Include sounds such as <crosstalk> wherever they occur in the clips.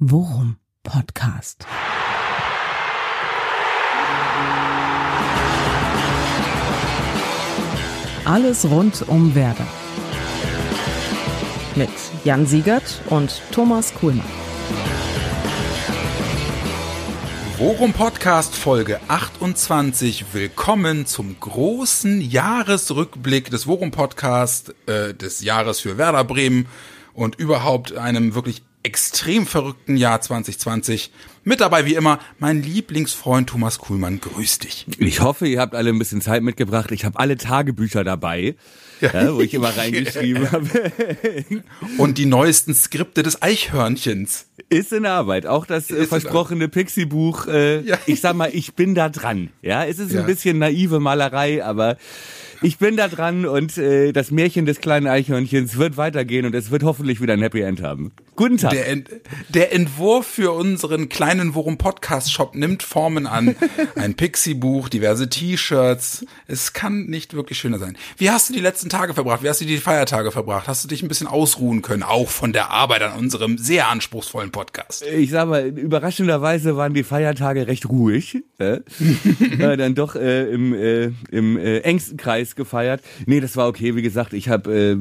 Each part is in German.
Worum Podcast. Alles rund um Werder. Mit Jan Siegert und Thomas Kuhlmann. Worum Podcast Folge 28. Willkommen zum großen Jahresrückblick des Worum Podcast äh, des Jahres für Werder Bremen und überhaupt einem wirklich extrem verrückten Jahr 2020. Mit dabei wie immer mein Lieblingsfreund Thomas Kuhlmann. Grüß dich. Ich hoffe, ihr habt alle ein bisschen Zeit mitgebracht. Ich habe alle Tagebücher dabei, ja. wo ich immer reingeschrieben <laughs> habe. Und die neuesten Skripte des Eichhörnchens. Ist in Arbeit. Auch das äh, versprochene Pixie-Buch. Äh, ja. Ich sag mal, ich bin da dran. Ja, es ist ja. ein bisschen naive Malerei, aber ich bin da dran und äh, das Märchen des kleinen Eichhörnchens wird weitergehen und es wird hoffentlich wieder ein Happy End haben. Guten Tag. Der, Ent der Entwurf für unseren kleinen Worum Podcast Shop nimmt Formen an. Ein Pixie-Buch, diverse T-Shirts. Es kann nicht wirklich schöner sein. Wie hast du die letzten Tage verbracht? Wie hast du die Feiertage verbracht? Hast du dich ein bisschen ausruhen können, auch von der Arbeit an unserem sehr anspruchsvollen Podcast? Ich sag mal, überraschenderweise waren die Feiertage recht ruhig. Äh? <laughs> dann doch äh, im, äh, im äh, engsten Kreis gefeiert. Nee, das war okay. Wie gesagt, ich habe, äh,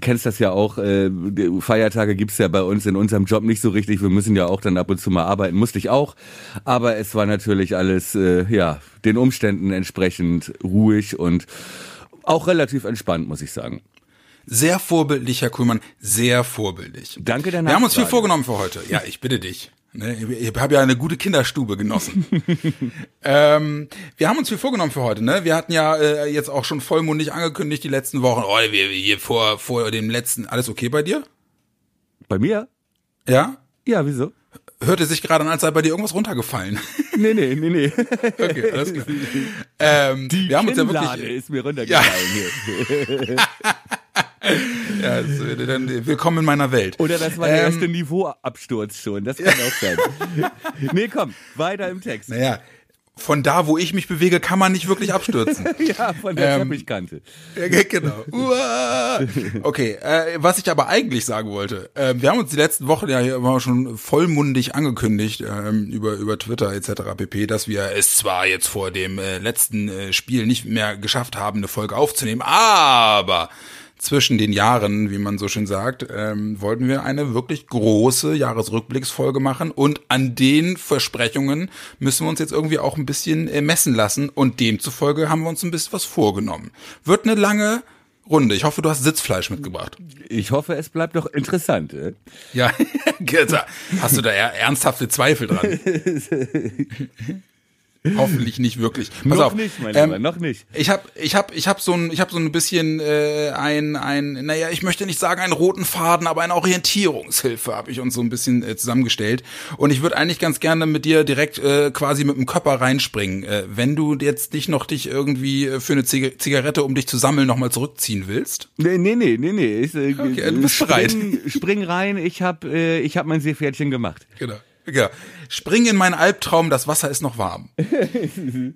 kennst das ja auch, äh, Feiertage gibt's ja bei uns in unserem Job nicht so richtig. Wir müssen ja auch dann ab und zu mal arbeiten. Musste ich auch. Aber es war natürlich alles, äh, ja, den Umständen entsprechend ruhig und auch relativ entspannt, muss ich sagen. Sehr vorbildlich, Herr Kuhlmann, sehr vorbildlich. Danke der Wir haben uns viel vorgenommen für heute. Ja, ich bitte dich. Ne, ich habe ja eine gute Kinderstube genossen. <laughs> ähm, wir haben uns viel vorgenommen für heute. Ne? Wir hatten ja äh, jetzt auch schon vollmundig angekündigt die letzten Wochen. Oh, wir hier vor vor dem letzten. Alles okay bei dir? Bei mir? Ja. Ja, wieso? Hörte sich gerade an, als sei bei dir irgendwas runtergefallen. <laughs> Nee, nee, nee, nee. Okay, alles klar. <laughs> Ähm, Die wir haben uns ja wirklich, ist mir runtergefallen ja. hier. Ja, also, dann willkommen in meiner Welt. Oder das war der ähm, erste Niveauabsturz schon. Das kann auch sein. <laughs> nee, komm, weiter im Text. Naja, von da, wo ich mich bewege, kann man nicht wirklich abstürzen. <laughs> ja, von der ähm, Teppichkante. Ja, genau. okay, äh, was ich aber eigentlich sagen wollte, äh, wir haben uns die letzten Wochen ja hier immer schon vollmundig angekündigt äh, über über Twitter etc. pp, dass wir es zwar jetzt vor dem äh, letzten äh, Spiel nicht mehr geschafft haben, eine Folge aufzunehmen, aber zwischen den Jahren, wie man so schön sagt, ähm, wollten wir eine wirklich große Jahresrückblicksfolge machen und an den Versprechungen müssen wir uns jetzt irgendwie auch ein bisschen äh, messen lassen und demzufolge haben wir uns ein bisschen was vorgenommen. Wird eine lange Runde. Ich hoffe, du hast Sitzfleisch mitgebracht. Ich hoffe, es bleibt doch interessant. Äh? Ja, <laughs> hast du da ernsthafte Zweifel dran? <laughs> <laughs> Hoffentlich nicht wirklich. Pass noch auf. nicht, mein Lieber, ähm, noch nicht. Ich habe ich hab, ich hab so ein ich hab so ein bisschen äh, ein ein naja, ich möchte nicht sagen einen roten Faden, aber eine Orientierungshilfe habe ich uns so ein bisschen äh, zusammengestellt und ich würde eigentlich ganz gerne mit dir direkt äh, quasi mit dem Körper reinspringen. Äh, wenn du jetzt nicht noch dich irgendwie äh, für eine Zig Zigarette, um dich zu sammeln, nochmal zurückziehen willst? Nee, nee, nee, nee, nee. Ich, äh, okay, du bist spring, bereit. <laughs> Spring rein, ich habe äh, ich hab mein Seepferdchen gemacht. Genau. Ja. Spring in meinen Albtraum, das Wasser ist noch warm. <laughs>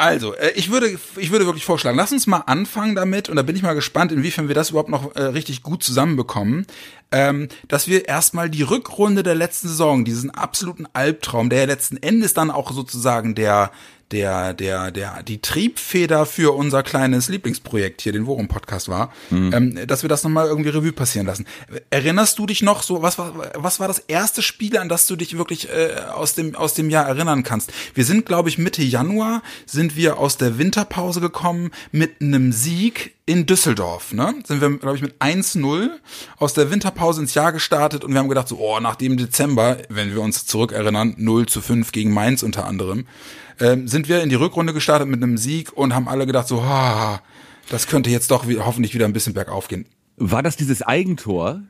Also, äh, ich würde, ich würde wirklich vorschlagen, lass uns mal anfangen damit, und da bin ich mal gespannt, inwiefern wir das überhaupt noch äh, richtig gut zusammenbekommen, ähm, dass wir erstmal die Rückrunde der letzten Saison, diesen absoluten Albtraum, der ja letzten Endes dann auch sozusagen der, der, der, der, die Triebfeder für unser kleines Lieblingsprojekt hier, den Worum Podcast war, mhm. ähm, dass wir das nochmal irgendwie Revue passieren lassen. Erinnerst du dich noch so, was war, was war das erste Spiel, an das du dich wirklich äh, aus dem, aus dem Jahr erinnern kannst? Wir sind, glaube ich, Mitte Januar sind wir aus der Winterpause gekommen mit einem Sieg in Düsseldorf, ne? Sind wir, glaube ich, mit 1-0 aus der Winterpause ins Jahr gestartet und wir haben gedacht, so, oh, nach dem Dezember, wenn wir uns zurückerinnern, 0 zu 5 gegen Mainz unter anderem, ähm, sind wir in die Rückrunde gestartet mit einem Sieg und haben alle gedacht so, ha, das könnte jetzt doch wie, hoffentlich wieder ein bisschen bergauf gehen. War das dieses Eigentor?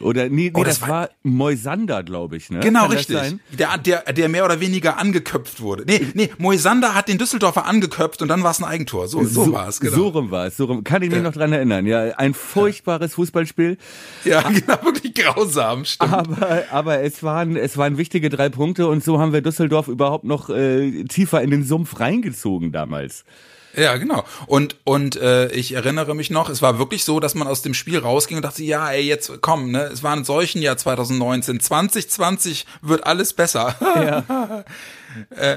Oder nee, nee oh, das, das, war Moisander, glaube ich, ne? Genau, Kann richtig. Der, der, der mehr oder weniger angeköpft wurde. Nee, nee, Moisander hat den Düsseldorfer angeköpft und dann war es ein Eigentor. So, so, so war es, genau. So rum war es, so rum. Kann ich mich ja. noch dran erinnern, ja. Ein furchtbares Fußballspiel. Ja, <laughs> genau, wirklich grausam, stimmt. Aber, aber es waren, es waren wichtige drei Punkte und so haben wir Düsseldorf überhaupt noch äh, tiefer in den Sumpf reingezogen damals. Ja, genau. Und und äh, ich erinnere mich noch, es war wirklich so, dass man aus dem Spiel rausging und dachte, ja, ey, jetzt komm, ne, es war ein solchen Jahr 2019, 2020 wird alles besser. Ja. <laughs> äh,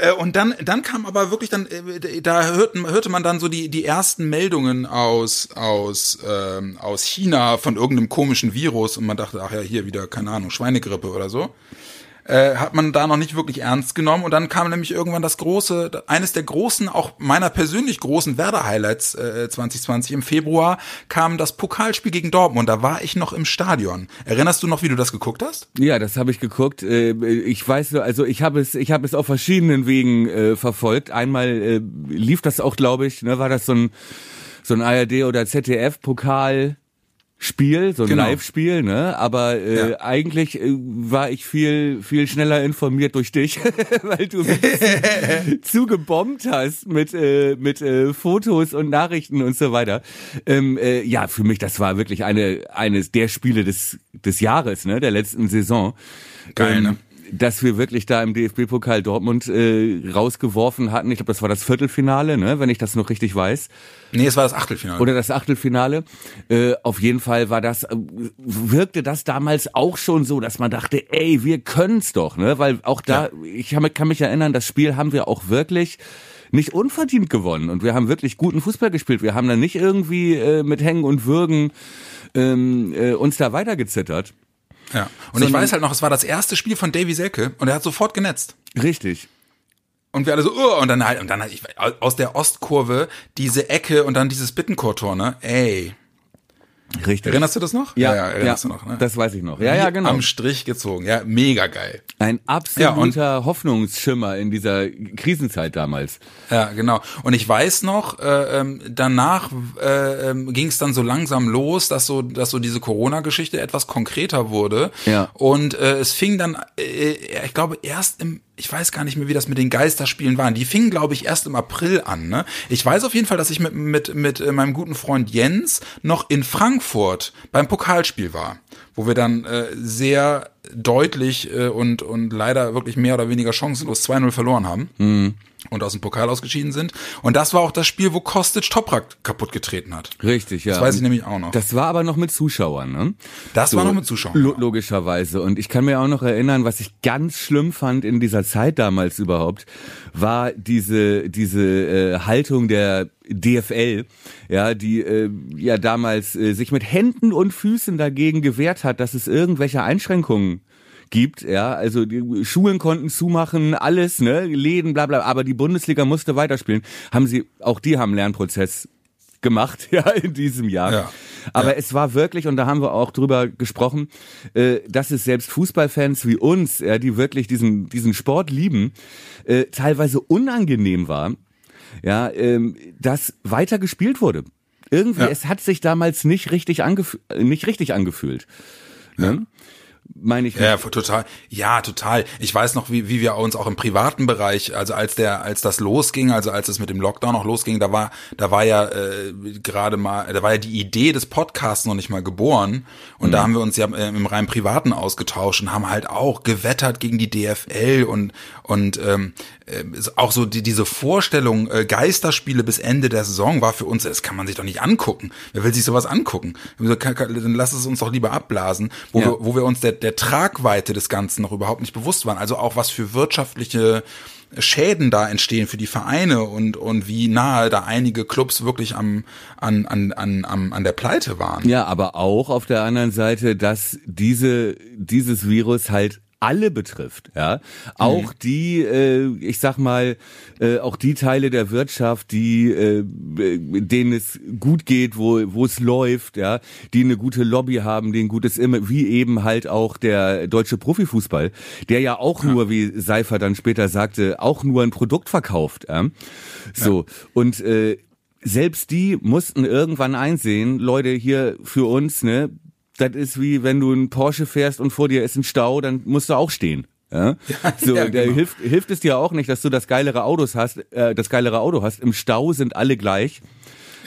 äh, und dann, dann kam aber wirklich dann, äh, da hörten, hörte man dann so die, die ersten Meldungen aus, aus, ähm, aus China von irgendeinem komischen Virus und man dachte, ach ja, hier wieder, keine Ahnung, Schweinegrippe oder so äh, hat man da noch nicht wirklich ernst genommen. Und dann kam nämlich irgendwann das große, eines der großen, auch meiner persönlich großen Werder-Highlights äh, 2020 im Februar, kam das Pokalspiel gegen Dortmund. Da war ich noch im Stadion. Erinnerst du noch, wie du das geguckt hast? Ja, das habe ich geguckt. Äh, ich weiß, also ich habe es, ich habe es auf verschiedenen Wegen äh, verfolgt. Einmal äh, lief das auch, glaube ich, ne, war das so ein so ein ARD oder ZDF Pokal Spiel, so ein Genau. Live-Spiel, ne? Aber äh, Ja. eigentlich äh, war ich viel viel schneller informiert durch dich, <laughs> weil du mich <laughs> zugebombt hast mit äh, mit äh, Fotos und Nachrichten und so weiter. Ähm, äh, ja, für mich das war wirklich eine eines der Spiele des des Jahres, ne? Der letzten Saison. Geil, ne? Dass wir wirklich da im DFB-Pokal Dortmund äh, rausgeworfen hatten. Ich glaube, das war das Viertelfinale, ne? Wenn ich das noch richtig weiß Nee, es war das Achtelfinale. oder das Achtelfinale. Äh, auf jeden Fall war das, äh, wirkte das damals auch schon so, dass man dachte, ey, wir können's doch, ne? Weil auch da, ich kann, mich- kann mich erinnern, das Spiel haben wir auch wirklich nicht unverdient gewonnen und wir haben wirklich guten Fußball gespielt. Wir haben dann nicht irgendwie äh, mit Hängen und Würgen ähm, äh, uns da weitergezittert. Ja. Und ich sondern- weiß halt noch, es war das erste Spiel von Davy Selke und er hat sofort genetzt. Richtig. Und wir alle so, uh, und dann halt, und dann halt, ich, aus der Ostkurve diese Ecke und dann dieses Bittencourt-Tor, ne? Ey. Richtig. Erinnerst du das noch? ja, erinnerst ja, du noch, ne? das weiß ich noch. Ja, ja, genau. Am Strich gezogen. Ja, mega geil. Ein absoluter Hoffnungsschimmer in dieser Krisenzeit damals. Ja, genau. Und ich weiß noch, äh, ähm, danach äh, ähm, ging es dann so langsam los, dass so, dass so diese Corona-Geschichte etwas konkreter wurde. Ja. Und äh, es fing dann, äh, ich glaube, erst im, ich weiß gar nicht mehr, wie das mit den Geisterspielen waren. Die fingen, glaube ich, erst im April an. Ne? Ich weiß auf jeden Fall, dass ich mit mit mit äh, meinem guten Freund Jens noch in Frankfurt beim Pokalspiel war, wo wir dann äh, sehr deutlich äh, und und leider wirklich mehr oder weniger chancenlos 2-0 verloren haben und aus dem Pokal ausgeschieden sind. Und das war auch das Spiel, wo Kostic Toprak kaputt getreten hat. Richtig, ja. Das weiß ich nämlich auch noch. Das war aber noch mit Zuschauern, ne? Das war noch mit Zuschauern, Lo genau. logischerweise. Und ich kann mir auch noch erinnern, was ich ganz schlimm fand in dieser Zeit damals überhaupt, war diese, diese äh, Haltung der DFL, ja, die äh, ja damals äh, sich mit Händen und Füßen dagegen gewehrt hat, dass es irgendwelche Einschränkungen gibt, ja, also die Schulen konnten zumachen, alles, ne, Läden, bla bla, aber die Bundesliga musste weiterspielen. Haben sie, auch die haben einen Lernprozess gemacht, <laughs> ja, in diesem Jahr. Ja. Aber es war wirklich, und da haben wir auch drüber gesprochen, äh, dass es selbst Fußballfans wie uns, ja, die wirklich diesen, diesen Sport lieben, äh, teilweise unangenehm war, ja, ähm, dass weiter gespielt wurde. Irgendwie, Ja. es hat sich damals nicht richtig, angef nicht richtig angefühlt. Ne? Meine ich. Ja, total. Ja, total. Ich weiß noch, wie, wie wir uns auch im privaten Bereich, also als der, als das losging, also als es mit dem Lockdown noch losging, da war, da war ja äh, gerade mal, da war ja die Idee des Podcasts noch nicht mal geboren. Und da haben wir uns ja äh, im rein privaten ausgetauscht und haben halt auch gewettert gegen die DFL und und ähm, äh, auch so die, diese Vorstellung äh, Geisterspiele bis Ende der Saison war für uns, das kann man sich doch nicht angucken. Wer will sich sowas angucken? Dann lass es uns doch lieber abblasen, wo Ja. wir wo wir uns der, der Tragweite des Ganzen noch überhaupt nicht bewusst waren. Also auch was für wirtschaftliche Schäden da entstehen für die Vereine und, und wie nahe da einige Clubs wirklich am, an, an, an, am, an der Pleite waren. Ja, aber auch auf der anderen Seite, dass diese, dieses Virus halt alle betrifft, ja. Auch die, äh, ich sag mal, äh, auch die Teile der Wirtschaft, die, äh, denen es gut geht, wo, wo es läuft, ja, die eine gute Lobby haben, die ein gutes Immer, wie eben halt auch der deutsche Profifußball, der ja auch nur, wie Seifer dann später sagte, auch nur ein Produkt verkauft, ja. So. Und, äh, selbst die mussten irgendwann einsehen, Leute, hier für uns, ne, das ist wie wenn du einen Porsche fährst und vor dir ist ein Stau, dann musst du auch stehen. Ja? <laughs> so, ja, genau. hilft, hilft es dir auch nicht, dass du das geilere Autos hast, äh, das geilere Auto hast. Im Stau sind alle gleich.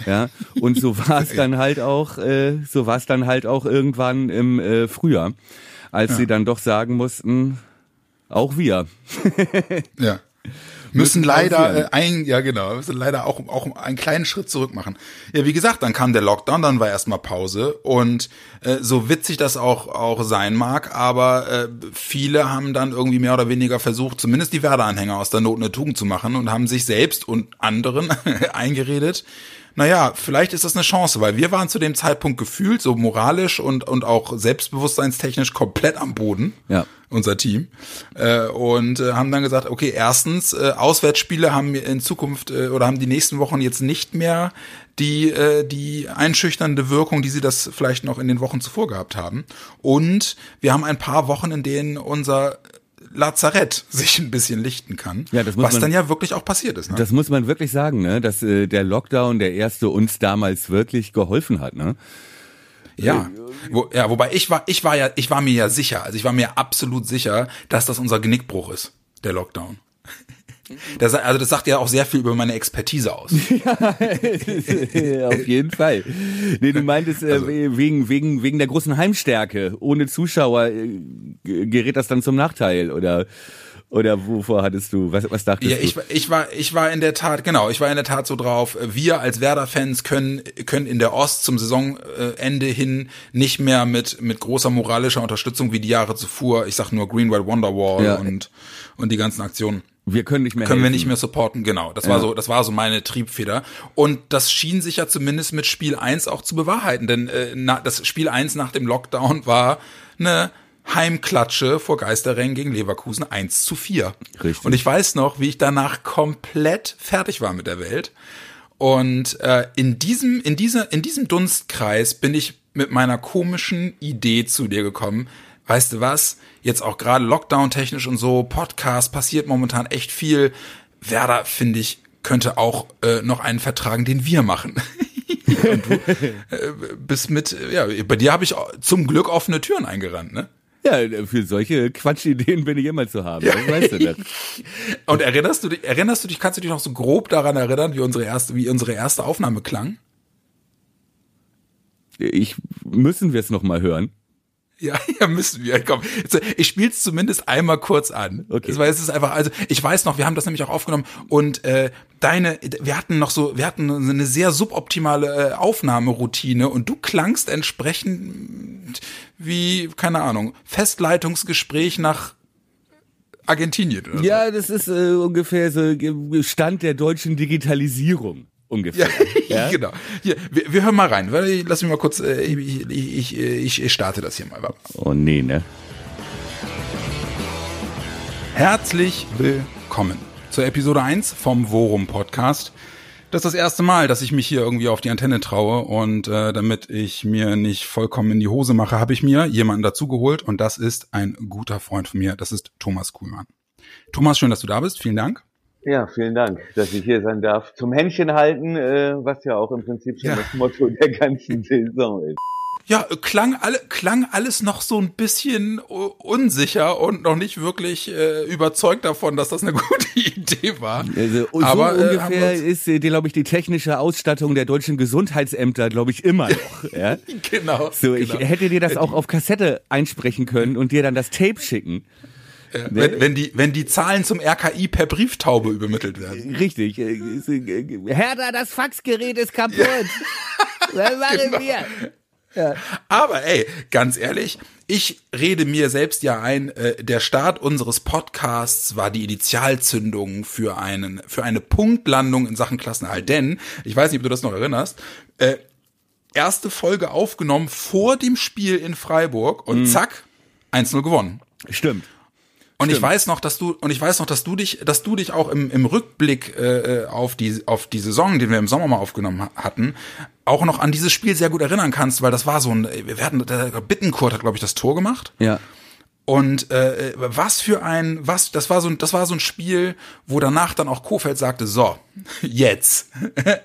Ja, und so <laughs> war es dann halt auch, äh, so war es dann halt auch irgendwann im äh, Frühjahr, als sie dann doch sagen mussten, auch wir. Ja. <laughs> müssen, leider äh, ein, ja genau, müssen leider auch, auch einen kleinen Schritt zurück machen. Ja, wie gesagt, dann kam der Lockdown, dann war erstmal Pause und äh, so witzig das auch, auch sein mag, aber äh, viele haben dann irgendwie mehr oder weniger versucht, zumindest die Werder-Anhänger aus der Not eine Tugend zu machen und haben sich selbst und anderen <laughs> eingeredet, naja, vielleicht ist das eine Chance, weil wir waren zu dem Zeitpunkt gefühlt so moralisch und, und auch selbstbewusstseinstechnisch komplett am Boden Ja. Unser Team. Äh, und äh, haben dann gesagt, okay, erstens, äh, Auswärtsspiele haben in Zukunft äh, oder haben die nächsten Wochen jetzt nicht mehr die, äh, die einschüchternde Wirkung, die sie das vielleicht noch in den Wochen zuvor gehabt haben. Und wir haben ein paar Wochen, in denen unser Lazarett <laughs> sich ein bisschen lichten kann. Ja, das muss was man- dann ja wirklich auch passiert ist. Ne? Das muss man wirklich sagen, ne? dass äh, der Lockdown, der erste, uns damals wirklich geholfen hat. Ne? Ja. Wo, ja, wobei ich war, ich war ja, ich war mir ja sicher, also ich war mir absolut sicher, dass das unser Genickbruch ist, der Lockdown. Das, also das sagt ja auch sehr viel über meine Expertise aus. <laughs> Auf jeden Fall. Nee, du meintest äh, Also- wegen, wegen, wegen der großen Heimstärke. Ohne Zuschauer äh, gerät das dann zum Nachteil oder oder wovor hattest du, was, was dachtest Ja, du? ich, war- ich war, ich war in der Tat, genau, ich war in der Tat so drauf. Wir als Werder-Fans können, können in der Ost zum Saisonende hin nicht mehr mit, mit großer moralischer Unterstützung wie die Jahre zuvor, ich sag nur Green White Wonderwall Ja. und, und die ganzen Aktionen. wir können nicht mehr können wir helfen. nicht mehr supporten, genau. Das war so, das war so meine Triebfeder. Und das schien sich ja zumindest mit Spiel 1 auch zu bewahrheiten, denn äh, na, das Spiel 1 nach dem Lockdown war eine Heimklatsche vor Geisterrängen gegen Leverkusen 1 zu 4. Richtig. Und ich weiß noch, wie ich danach komplett fertig war mit der Welt. Und äh, in diesem, in dieser, in diesem Dunstkreis bin ich mit meiner komischen Idee zu dir gekommen. Weißt du was? Jetzt auch gerade Lockdown-technisch und so, Podcast, passiert momentan echt viel. Werder, finde ich, könnte auch äh, noch einen vertragen, den wir machen. <laughs> und du äh, bist mit, ja, bei dir habe ich zum Glück offene Türen eingerannt, ne? Ja, für solche Quatschideen bin ich immer zu haben. Das weißt du das. Und erinnerst du dich, erinnerst du dich, kannst du dich noch so grob daran erinnern, wie unsere erste, wie unsere erste Aufnahme klang? Ich, müssen wir es noch mal hören? Ja, <laughs> ja, müssen wir. Komm, jetzt, ich spiel's zumindest einmal kurz an. Okay. Weil es ist einfach, also ich weiß noch, wir haben das nämlich auch aufgenommen und äh, deine, wir hatten noch so, wir hatten eine sehr suboptimale äh, Aufnahmeroutine und du klangst entsprechend wie, keine Ahnung, Festleitungsgespräch nach Argentinien oder so. Ja, das ist äh, ungefähr so Stand der deutschen Digitalisierung. Ungefähr. <laughs> Ja, genau. Hier, wir, wir hören mal rein. Lass mich mal kurz, äh, ich, ich, ich, ich starte das hier mal. Oh nee, ne? Herzlich willkommen zur Episode 1 vom Worum Podcast. Das ist das erste Mal, dass ich mich hier irgendwie auf die Antenne traue und äh, damit ich mir nicht vollkommen in die Hose mache, habe ich mir jemanden dazugeholt und das ist ein guter Freund von mir. Das ist Thomas Kuhlmann. Thomas, schön, dass du da bist. Vielen Dank. Ja, vielen Dank, dass ich hier sein darf. Zum Händchen halten, äh, was ja auch im Prinzip schon Ja. das Motto der ganzen <laughs> Saison ist. Ja, klang alle, klang alles noch so ein bisschen uh, unsicher und noch nicht wirklich äh, überzeugt davon, dass das eine <laughs> gute Idee war. Also, so Aber, äh, ungefähr wir ist, äh, glaube ich, die technische Ausstattung der deutschen Gesundheitsämter, glaube ich, immer noch. ja? <laughs> Genau. So, ich genau. hätte dir das auch auf Kassette einsprechen können und dir dann das Tape schicken. Äh, wenn, wenn, die, wenn die Zahlen zum RKI per Brieftaube übermittelt werden. Richtig. äh, ist, äh, Hertha, das Faxgerät ist kaputt. <laughs> Was machen Genau. wir? Aber ey, ganz ehrlich, ich rede mir selbst ja ein, äh, der Start unseres Podcasts war die Initialzündung für einen, für eine Punktlandung in Sachen Klassenerhalt. Denn, ich weiß nicht, ob du das noch erinnerst, äh, erste Folge aufgenommen vor dem Spiel in Freiburg und zack, 1-0 gewonnen. Stimmt. Und ich weiß noch, dass du und ich weiß noch, dass du dich, dass du dich auch im, im Rückblick äh, auf die auf die Saison, den wir im Sommer mal aufgenommen ha- hatten, auch noch an dieses Spiel sehr gut erinnern kannst, weil das war so ein, wir hatten, der Bittenkurt hat glaube ich das Tor gemacht Ja. und äh, was für ein, was, das war so ein, das war so ein Spiel, wo danach dann auch Kofeld sagte, so jetzt,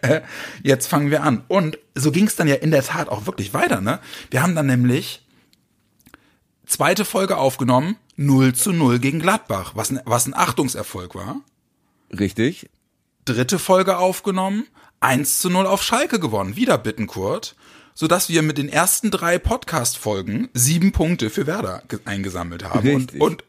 <laughs> jetzt fangen wir an und so ging es dann ja in der Tat auch wirklich weiter, ne? Wir haben dann nämlich zweite Folge aufgenommen, 0 zu 0 gegen Gladbach, was ein, was ein Achtungserfolg war. Richtig. Dritte Folge aufgenommen, 1 zu 0 auf Schalke gewonnen, wieder Bittenkurt, sodass wir mit den ersten drei Podcast-Folgen sieben Punkte für Werder ge- eingesammelt haben. Richtig. und, und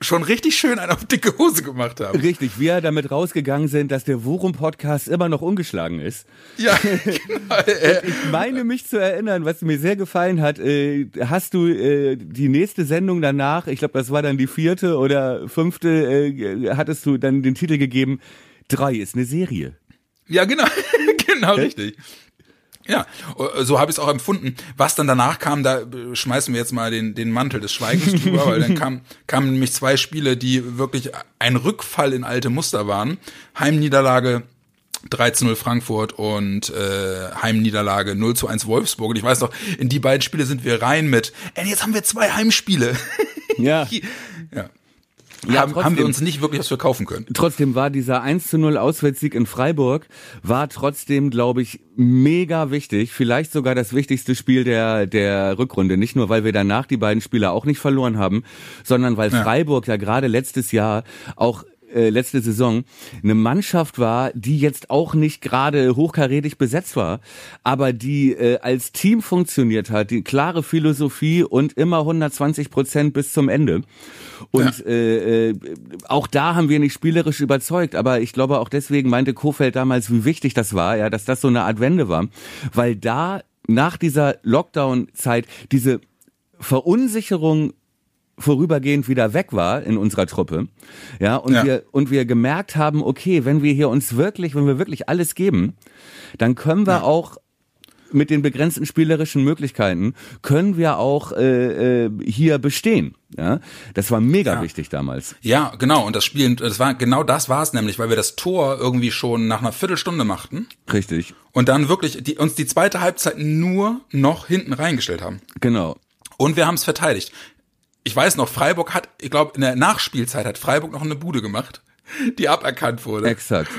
schon richtig schön einen auf dicke Hose gemacht haben. Richtig, wir damit rausgegangen sind, dass der Worum-Podcast immer noch ungeschlagen ist. Ja, <laughs> genau. Ich meine mich zu erinnern, was mir sehr gefallen hat, äh, hast du äh, die nächste Sendung danach, ich glaube, das war dann die vierte oder fünfte, äh, hattest du dann den Titel gegeben, drei ist eine Serie. Ja, genau, <laughs> genau, richtig. Ja, so habe ich es auch empfunden. Was dann danach kam, da schmeißen wir jetzt mal den, den Mantel des Schweigens drüber, weil dann <laughs> kam, kamen nämlich zwei Spiele, die wirklich ein Rückfall in alte Muster waren. Heimniederlage 13-0 Frankfurt und äh, Heimniederlage 0 zu 1 Wolfsburg. Und ich weiß noch, in die beiden Spiele sind wir rein mit, ey, jetzt haben wir zwei Heimspiele. Ja. <laughs> ja. Ja, haben, haben wir uns nicht wirklich was verkaufen können. Trotzdem war dieser 1 zu 0 Auswärtssieg in Freiburg, war trotzdem, glaube ich, mega wichtig. Vielleicht sogar das wichtigste Spiel der, der Rückrunde. Nicht nur, weil wir danach die beiden Spiele auch nicht verloren haben, sondern weil Ja. Freiburg ja gerade letztes Jahr auch äh, letzte Saison eine Mannschaft war, die jetzt auch nicht gerade hochkarätig besetzt war, aber die äh, als Team funktioniert hat, die klare Philosophie und immer 120 Prozent bis zum Ende. Und äh, äh, auch da haben wir nicht spielerisch überzeugt, aber ich glaube auch deswegen meinte Kofeld damals, wie wichtig das war, ja, dass das so eine Art Wende war, weil da nach dieser Lockdown-Zeit diese Verunsicherung vorübergehend wieder weg war in unserer Truppe, ja, und Ja. wir und wir gemerkt haben, okay, wenn wir hier uns wirklich, wenn wir wirklich alles geben, dann können wir auch mit den begrenzten spielerischen Möglichkeiten können wir auch äh, äh, hier bestehen. Ja, das war mega Ja. wichtig damals. Ja, genau. Und das Spiel, das war genau das war es nämlich, weil wir das Tor irgendwie schon nach einer Viertelstunde machten Richtig, und dann wirklich die, uns die zweite Halbzeit nur noch hinten reingestellt haben. genau. Und wir haben es verteidigt. Ich weiß noch, Freiburg hat, ich glaube, in der Nachspielzeit hat Freiburg noch eine Bude gemacht, die aberkannt wurde. Exakt.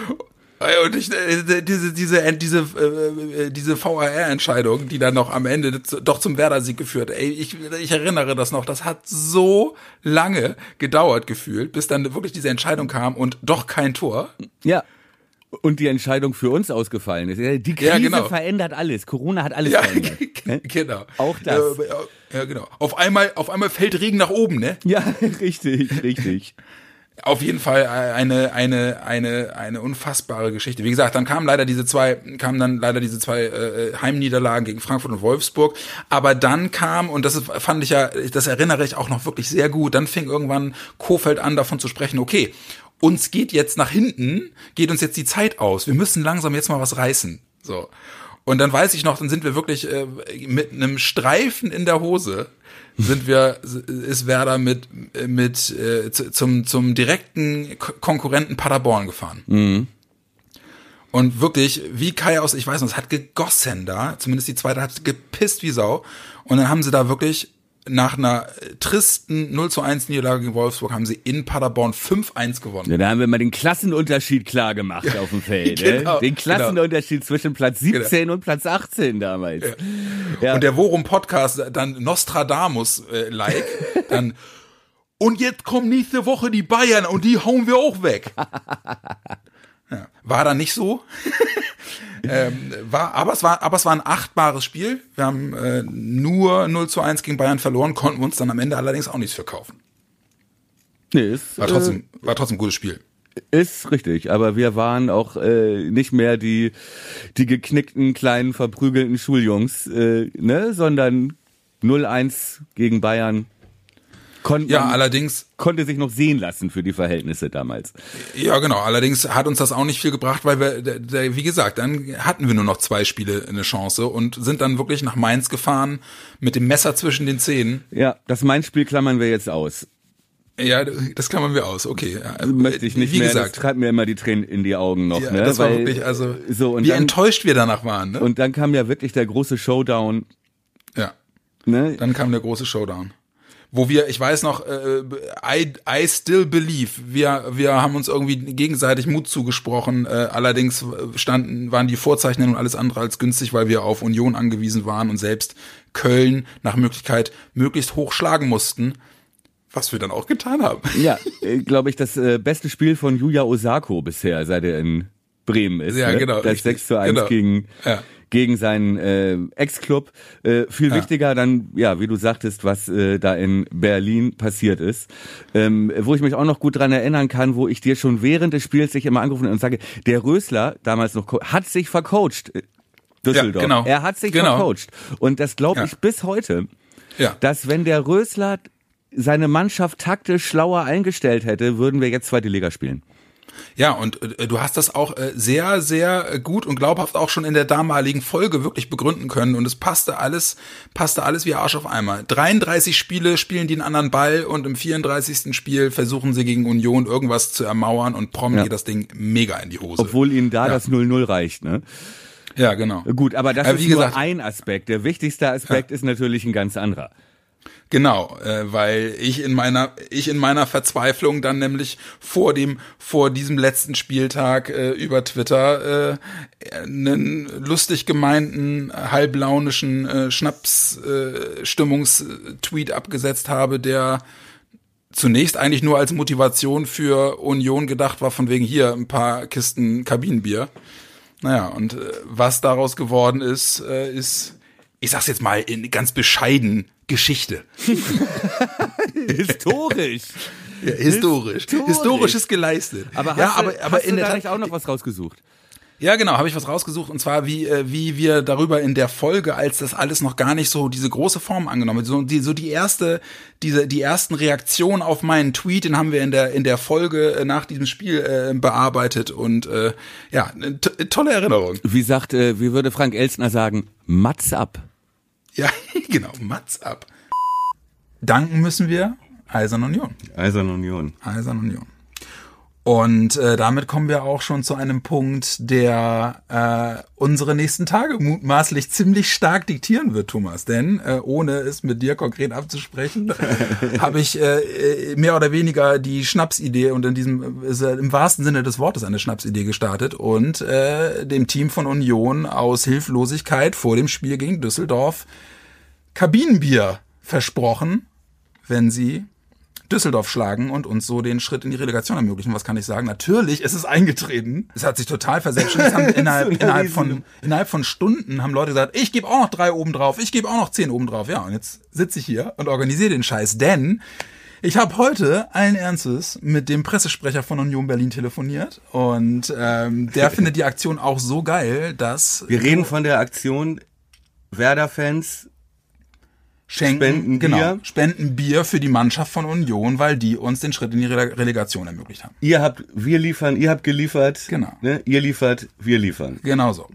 Und ich, äh, diese, diese, diese, äh, äh, diese VAR-Entscheidung, die dann noch am Ende zu- doch zum Werder-Sieg geführt. Ey, ich, ich erinnere das noch. Das hat so lange gedauert gefühlt, bis dann wirklich diese Entscheidung kam und doch kein Tor. Ja. Und die Entscheidung für uns ausgefallen ist. Die Krise Ja, genau. verändert alles. Corona hat alles Ja, verändert. <laughs> genau. Auch das. Ja, ja, genau. Auf einmal, auf einmal fällt Regen nach oben, ne? <laughs> Ja, richtig, richtig. Auf jeden Fall eine eine eine eine unfassbare Geschichte. Wie gesagt, dann kamen leider diese zwei kamen dann leider diese zwei äh, Heimniederlagen gegen Frankfurt und Wolfsburg, aber dann kam und das ist, fand ich ja, das erinnere ich auch noch wirklich sehr gut. Dann fing irgendwann Kofeld an davon zu sprechen, okay, uns geht jetzt nach hinten, geht uns jetzt die Zeit aus. Wir müssen langsam jetzt mal was reißen. So. Und dann weiß ich noch, dann sind wir wirklich äh, mit einem Streifen in der Hose sind wir ist Werder mit mit äh, zu- zum zum direkten Ko- Konkurrenten Paderborn gefahren. Und wirklich, wie Kai aus, ich weiß noch, es hat gegossen da, zumindest die zweite hat gepisst wie Sau. Und dann haben sie da wirklich nach einer äh, tristen 0 zu 1 Niederlage gegen Wolfsburg haben sie in Paderborn 5-1 gewonnen. Ja, da haben wir mal den Klassenunterschied klar gemacht auf dem <laughs> Feld. genau, ne? Den Klassenunterschied zwischen Platz 17 und Platz 18 damals. Ja. Und der Worum Podcast dann Nostradamus äh, <laughs> dann und jetzt kommen nächste Woche die Bayern und die hauen wir auch weg. <laughs> Ja, war dann nicht so. <laughs> ähm, war, aber es war, aber es war ein achtbares Spiel. Wir haben äh, nur 0 zu 1 gegen Bayern verloren, konnten uns dann am Ende allerdings auch nichts verkaufen. Nee, ist, War trotzdem, war trotzdem ein gutes Spiel. äh, ist richtig, aber wir waren auch äh, nicht mehr die, die geknickten, kleinen, verprügelten Schuljungs, äh, ne? sondern 0-1 gegen Bayern. Konnte, Ja, allerdings konnte sich noch sehen lassen für die Verhältnisse damals. Ja, genau. Allerdings hat uns das auch nicht viel gebracht, weil wir, wie gesagt, dann hatten wir nur noch zwei Spiele eine Chance und sind dann wirklich nach Mainz gefahren mit dem Messer zwischen den Zähnen. Ja, das Main-Spiel klammern wir jetzt aus. Ja, das klammern wir aus. Okay. Also möchte ich nicht wie mehr. gesagt, Das treibt mir immer die Tränen in die Augen noch. ja, ne? das war Weil- wirklich, also, so und wie dann, enttäuscht wir danach waren. Ne? und dann kam ja wirklich der große Showdown. ja, Ne? dann kam der große Showdown. Wo wir, ich weiß noch, äh, I, I still believe. Wir, wir haben uns irgendwie gegenseitig Mut zugesprochen. Äh, allerdings standen, waren die Vorzeichen und alles andere als günstig, weil wir auf Union angewiesen waren und selbst Köln nach Möglichkeit möglichst hoch schlagen mussten. Was wir dann auch getan haben. <laughs> Ja, glaube ich, das äh, beste Spiel von Yuya Osako bisher, seit er in Bremen ist. Ja, ne? genau, Das richtig. 6 zu 1 Genau. gegen, Ja. Gegen seinen äh, Ex-Club. Äh, viel Ja. wichtiger dann, ja, wie du sagtest, was äh, da in Berlin passiert ist. Ähm, wo ich mich auch noch gut dran erinnern kann, wo ich dir schon während des Spiels sich immer angerufen und sage, der Rösler, damals noch, hat sich vercoacht. äh, Düsseldorf. Ja, genau. Er hat sich Genau. vercoacht. Und das glaube Ja. ich bis heute Ja. dass wenn der Rösler seine Mannschaft taktisch schlauer eingestellt hätte, würden wir jetzt zweite Liga spielen. Ja, und äh, du hast das auch äh, sehr, sehr äh, gut und glaubhaft auch schon in der damaligen Folge wirklich begründen können und es passte alles, passte alles wie Arsch auf einmal. 33 Spiele spielen die einen anderen Ball und im 34. Spiel versuchen sie gegen Union irgendwas zu ermauern und prompt Ja. geht das Ding mega in die Hose. Obwohl ihnen da Ja. das 0-0 reicht, ne? ja, genau. Gut, aber das Aber ist wie nur gesagt- ein Aspekt. Der wichtigste Aspekt ist natürlich ein ganz anderer. Genau, äh, weil ich in meiner ich in meiner Verzweiflung dann nämlich vor dem vor diesem letzten Spieltag äh, über Twitter äh, einen lustig gemeinten halblaunischen äh, Schnaps äh, Stimmungstweet abgesetzt habe, der zunächst eigentlich nur als Motivation für Union gedacht war, von wegen hier ein paar Kisten Kabinenbier. Naja, und äh, was daraus geworden ist, äh, ist, ich sag's jetzt mal in ganz bescheiden, Geschichte. <laughs> Historisch. Ja, historisch. Historisch. Historisches geleistet. Aber hast, ja, du, aber, aber hast in du der da nicht auch noch was rausgesucht? Ja, genau, habe ich was rausgesucht und zwar wie äh, wie wir darüber in der Folge, als das alles noch gar nicht so diese große Form angenommen hat, so die so die erste diese die ersten Reaktionen auf meinen Tweet, den haben wir in der in der Folge äh, nach diesem Spiel äh, bearbeitet und äh, ja, tolle Erinnerung. Wie sagt, äh, wie würde Frank Elstner sagen, Mats ab. Ja, <laughs> genau, Mats ab. Danken müssen wir Eisern Union. Eisern Union. Eisern Union. Und äh, damit kommen wir auch schon zu einem Punkt, der äh, unsere nächsten Tage mutmaßlich ziemlich stark diktieren wird, Thomas. Denn äh, ohne es mit dir konkret abzusprechen, <laughs> habe ich äh, mehr oder weniger die Schnapsidee und in diesem ist äh, im wahrsten Sinne des Wortes eine Schnapsidee gestartet und äh, dem Team von Union aus Hilflosigkeit vor dem Spiel gegen Düsseldorf Kabinenbier versprochen, wenn sie Düsseldorf schlagen und uns so den Schritt in die Relegation ermöglichen. Was kann ich sagen? Natürlich, es ist eingetreten. Es hat sich total verselbstständigt. Es haben <laughs> innerhalb, innerhalb, von, innerhalb von Stunden haben Leute gesagt, ich gebe auch noch drei oben drauf, ich gebe auch noch zehn oben drauf. Ja, und jetzt sitze ich hier und organisiere den Scheiß, denn ich habe heute allen Ernstes mit dem Pressesprecher von Union Berlin telefoniert und ähm, der <laughs> findet die Aktion auch so geil, dass Wir reden von der Aktion Werder-Fans. Schenken, Spenden genau, Bier. spenden Bier für die Mannschaft von Union, weil die uns den Schritt in die Rele- Relegation ermöglicht haben. Ihr habt, wir liefern, ihr habt geliefert. Genau. Ne? Ihr liefert, wir liefern. Genau so.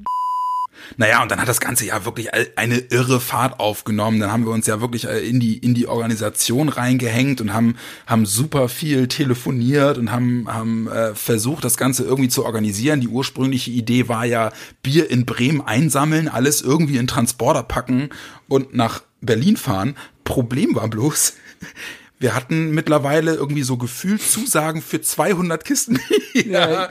Naja, und dann hat das Ganze ja wirklich eine irre Fahrt aufgenommen. Dann haben wir uns ja wirklich äh, in die, in die Organisation reingehängt und haben, haben super viel telefoniert und haben, haben äh, versucht, das Ganze irgendwie zu organisieren. Die ursprüngliche Idee war ja, Bier in Bremen einsammeln, alles irgendwie in Transporter packen und nach Berlin fahren. Problem war bloß, <laughs> wir hatten mittlerweile irgendwie so gefühlt Zusagen für 200 Kisten. <laughs> ja.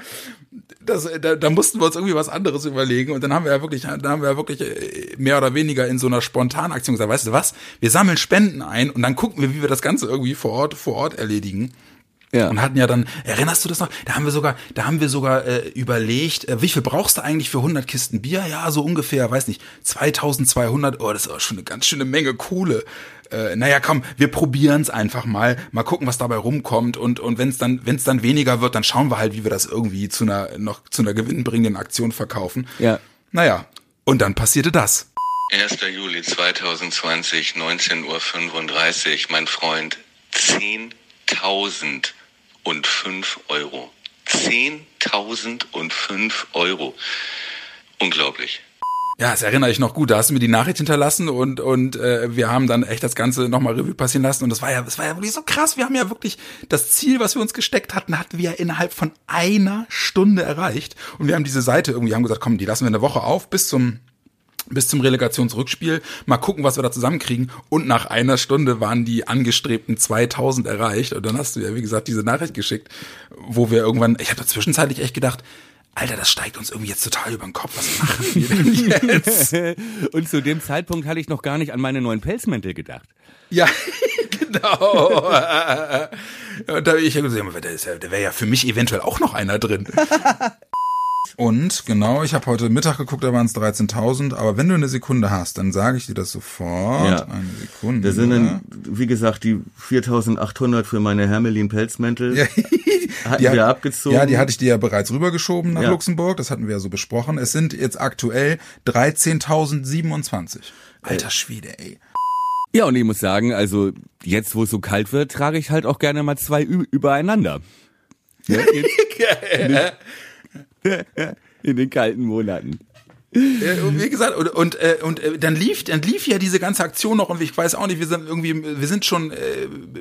Das, da, da mussten wir uns irgendwie was anderes überlegen und dann haben wir ja wirklich, da haben wir ja wirklich äh, mehr oder weniger in so einer Spontanaktion gesagt, weißt du was, wir sammeln Spenden ein und dann gucken wir, wie wir das Ganze irgendwie vor Ort, vor Ort erledigen. Ja. Und hatten ja dann, erinnerst du das noch? Da haben wir sogar, da haben wir sogar äh, überlegt, äh, wie viel brauchst du eigentlich für 100 Kisten Bier? Ja, so ungefähr, weiß nicht, 2200. Oh, das ist auch schon eine ganz schöne Menge Kohle. Äh, naja, komm, wir probieren's einfach mal, mal gucken, was dabei rumkommt und und wenn es dann, wenn es dann weniger wird, dann schauen wir halt, wie wir das irgendwie zu einer noch zu einer gewinnbringenden Aktion verkaufen. Ja. Naja, und dann passierte das. 1. Juli 2020, 19.35 Uhr, mein Freund, 10.000 und 5 Euro. 10.000 und 5 Euro. Unglaublich. Ja, das erinnere ich noch gut. Da hast du mir die Nachricht hinterlassen und und äh, wir haben dann echt das Ganze nochmal Revue passieren lassen und das war ja, das war ja wirklich so krass. Wir haben ja wirklich das Ziel, was wir uns gesteckt hatten, hatten wir ja innerhalb von einer Stunde erreicht und wir haben diese Seite irgendwie haben gesagt, komm, die lassen wir eine Woche auf bis zum bis zum Relegationsrückspiel. Mal gucken, was wir da zusammenkriegen. Und nach einer Stunde waren die angestrebten 2000 erreicht. Und dann hast du ja, wie gesagt, diese Nachricht geschickt, wo wir irgendwann, ich habe zwischenzeitlich echt gedacht, Alter, das steigt uns irgendwie jetzt total über den Kopf. Was machen wir denn <laughs> jetzt? Und zu dem Zeitpunkt hatte ich noch gar nicht an meine neuen Pelzmäntel gedacht. ja, <laughs> genau. Und da hab ich ja gesagt, der, der wäre ja für mich eventuell auch noch einer drin. <laughs> Und genau, ich habe heute Mittag geguckt, da waren es 13.000. Aber wenn du eine Sekunde hast, dann sage ich dir das sofort. Ja. Eine Sekunde. Da sind dann, wie gesagt, die 4800 für meine Hermelin-Pelzmäntel. Ja, <laughs> Hatten die hat- wir abgezogen. Ja, die hatte ich dir ja bereits rübergeschoben nach Ja. Luxemburg. Das hatten wir ja so besprochen. Es sind jetzt aktuell 13.027. Alter Schwede, ey. Ja, und ich muss sagen, also jetzt, wo es so kalt wird, trage ich halt auch gerne mal zwei übereinander. <laughs> Ja, jetzt, <laughs> in den kalten Monaten. Und wie gesagt, und, und, äh, und äh, dann lief, dann lief ja diese ganze Aktion noch und ich weiß auch nicht, wir sind irgendwie, wir sind schon äh,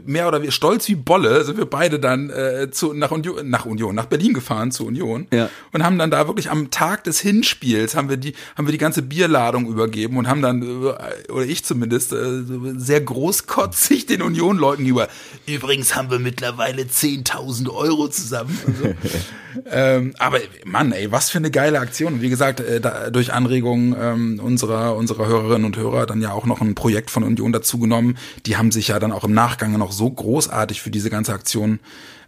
mehr oder weniger stolz wie Bolle, sind wir beide dann äh, zu, nach Union, nach Union, nach Berlin gefahren zu Union Ja. und haben dann da wirklich am Tag des Hinspiels haben wir die, haben wir die ganze Bierladung übergeben und haben dann, äh, oder ich zumindest, äh, sehr großkotzig den Union-Leuten gegenüber. Übrigens haben wir mittlerweile 10.000 Euro zusammen. So. <laughs> Ähm, aber Mann, ey, was für eine geile Aktion. Und wie gesagt, äh, da, durch Anregungen ähm, unserer, unserer Hörerinnen und Hörer dann ja auch noch ein Projekt von Union dazu genommen. Die haben sich ja dann auch im Nachgang noch so großartig für diese ganze Aktion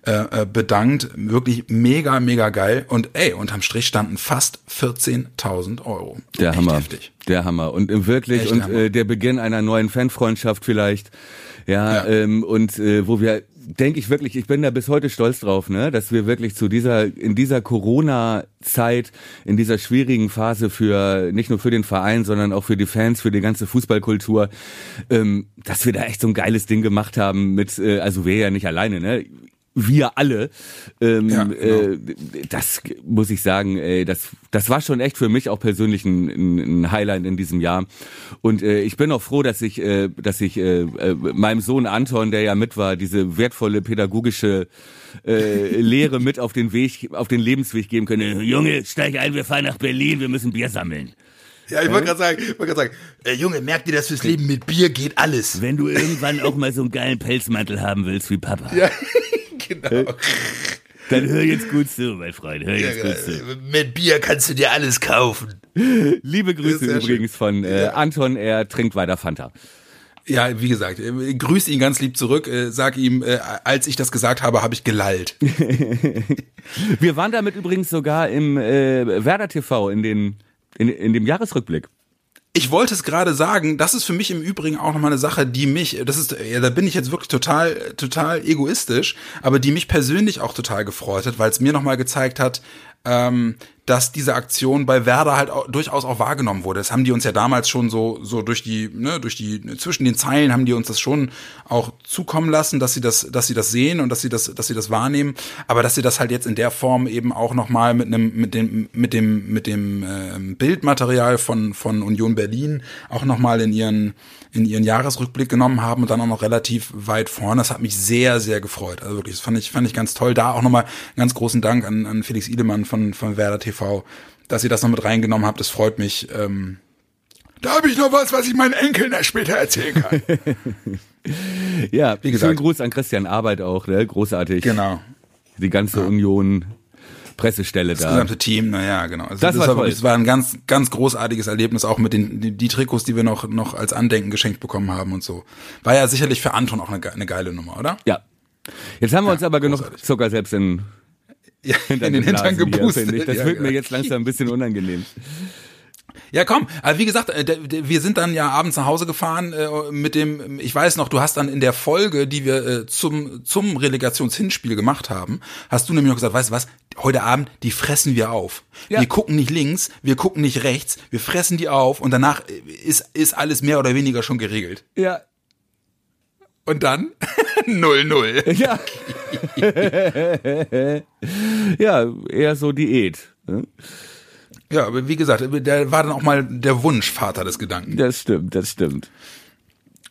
äh, äh, bedankt. Wirklich mega, mega geil. Und ey, unterm Strich standen fast 14.000 Euro. Der Echt Hammer. heftig. Der Hammer. Und äh, wirklich, Echt und Hammer. äh, der Beginn einer neuen Fanfreundschaft vielleicht. Ja, Ja. Ähm, und äh, wo wir, denke ich wirklich, ich bin da bis heute stolz drauf, ne, dass wir wirklich zu dieser, in dieser Corona-Zeit, in dieser schwierigen Phase für, nicht nur für den Verein, sondern auch für die Fans, für die ganze Fußballkultur, ähm, dass wir da echt so ein geiles Ding gemacht haben mit, äh, also wir ja nicht alleine, ne, wir alle. Ähm, Ja, genau. äh, das muss ich sagen, ey, das, das war schon echt für mich auch persönlich ein, ein, ein Highlight in diesem Jahr. Und äh, ich bin auch froh, dass ich, äh, dass ich äh, äh, meinem Sohn Anton, der ja mit war, diese wertvolle pädagogische äh, Lehre mit auf den Weg, auf den Lebensweg geben können. Junge, steig ein, wir fahren nach Berlin, wir müssen Bier sammeln. Ja, ich wollte gerade sagen, ich wollte gerade sagen, äh, Junge, merk dir das fürs Leben mit Bier geht alles. Wenn du irgendwann auch mal so einen geilen Pelzmantel haben willst wie Papa, Ja, <laughs> genau. dann hör jetzt gut zu, mein Freund, hör jetzt gut zu. Mit Bier kannst du dir alles kaufen. Liebe Grüße Sehr schön. übrigens von äh, Anton, er trinkt weiter Fanta. Ja, wie gesagt, äh, grüß ihn ganz lieb zurück. Äh, sag ihm, äh, als ich das gesagt habe, habe ich gelallt. <laughs> Wir waren damit übrigens sogar im äh, Werder TV in, den, in, in dem Jahresrückblick. Ich wollte es gerade sagen, das ist für mich im Übrigen auch nochmal eine Sache, die mich, das ist, ja, da bin ich jetzt wirklich total, total egoistisch, aber die mich persönlich auch total gefreut hat, weil es mir nochmal gezeigt hat, ähm, dass diese Aktion bei Werder halt auch, durchaus auch wahrgenommen wurde. Das haben die uns ja damals schon so, so durch die, ne, durch die, zwischen den Zeilen haben die uns das schon auch zukommen lassen, dass sie das, dass sie das sehen und dass sie das, dass sie das wahrnehmen, aber dass sie das halt jetzt in der Form eben auch nochmal mit einem, mit dem, mit dem, mit dem ähm, Bildmaterial von, von Union Berlin auch nochmal in ihren, in ihren Jahresrückblick genommen haben und dann auch noch relativ weit vorne. Das hat mich sehr, sehr gefreut. Also wirklich, das fand ich, fand ich ganz toll. Da auch nochmal ganz großen Dank an, an Felix Idemann von, von Werder TV, dass ihr das noch mit reingenommen habt. Das freut mich. Ähm, da habe ich noch was, was ich meinen Enkeln erst später erzählen kann. <laughs> Ja, Wie gesagt. schönen Gruß an Christian Arbeit auch, ne? großartig. genau. Die ganze Union Pressestelle Das da. gesamte Team, naja, genau. Also Das war toll. wirklich, das war ein ganz, ganz großartiges Erlebnis, auch mit den die, die Trikots, die wir noch, noch als Andenken geschenkt bekommen haben und so. War ja sicherlich für Anton auch eine, eine geile Nummer, oder? Ja. Jetzt haben wir uns aber genug großartig. Zucker selbst in, Ja, <laughs> in den Hintern hier, gepustet. ich. Das ja, wird mir genau. jetzt langsam ein bisschen unangenehm. Ja, komm. Also wie gesagt, äh, wir sind dann ja abends nach Hause gefahren äh, mit dem, ich weiß noch, du hast dann in der Folge, die wir äh, zum, zum Relegationshinspiel gemacht haben, hast du nämlich noch gesagt, weißt du was, heute Abend, die fressen wir auf. Ja. Wir gucken nicht links, wir gucken nicht rechts, wir fressen die auf und danach ist, ist alles mehr oder weniger schon geregelt. Ja. Und dann <laughs> 0-0. Ja. ja, eher so Diät. ne? Ja, aber wie gesagt, der war dann auch mal der Wunsch Vater des Gedanken. Das stimmt, das stimmt.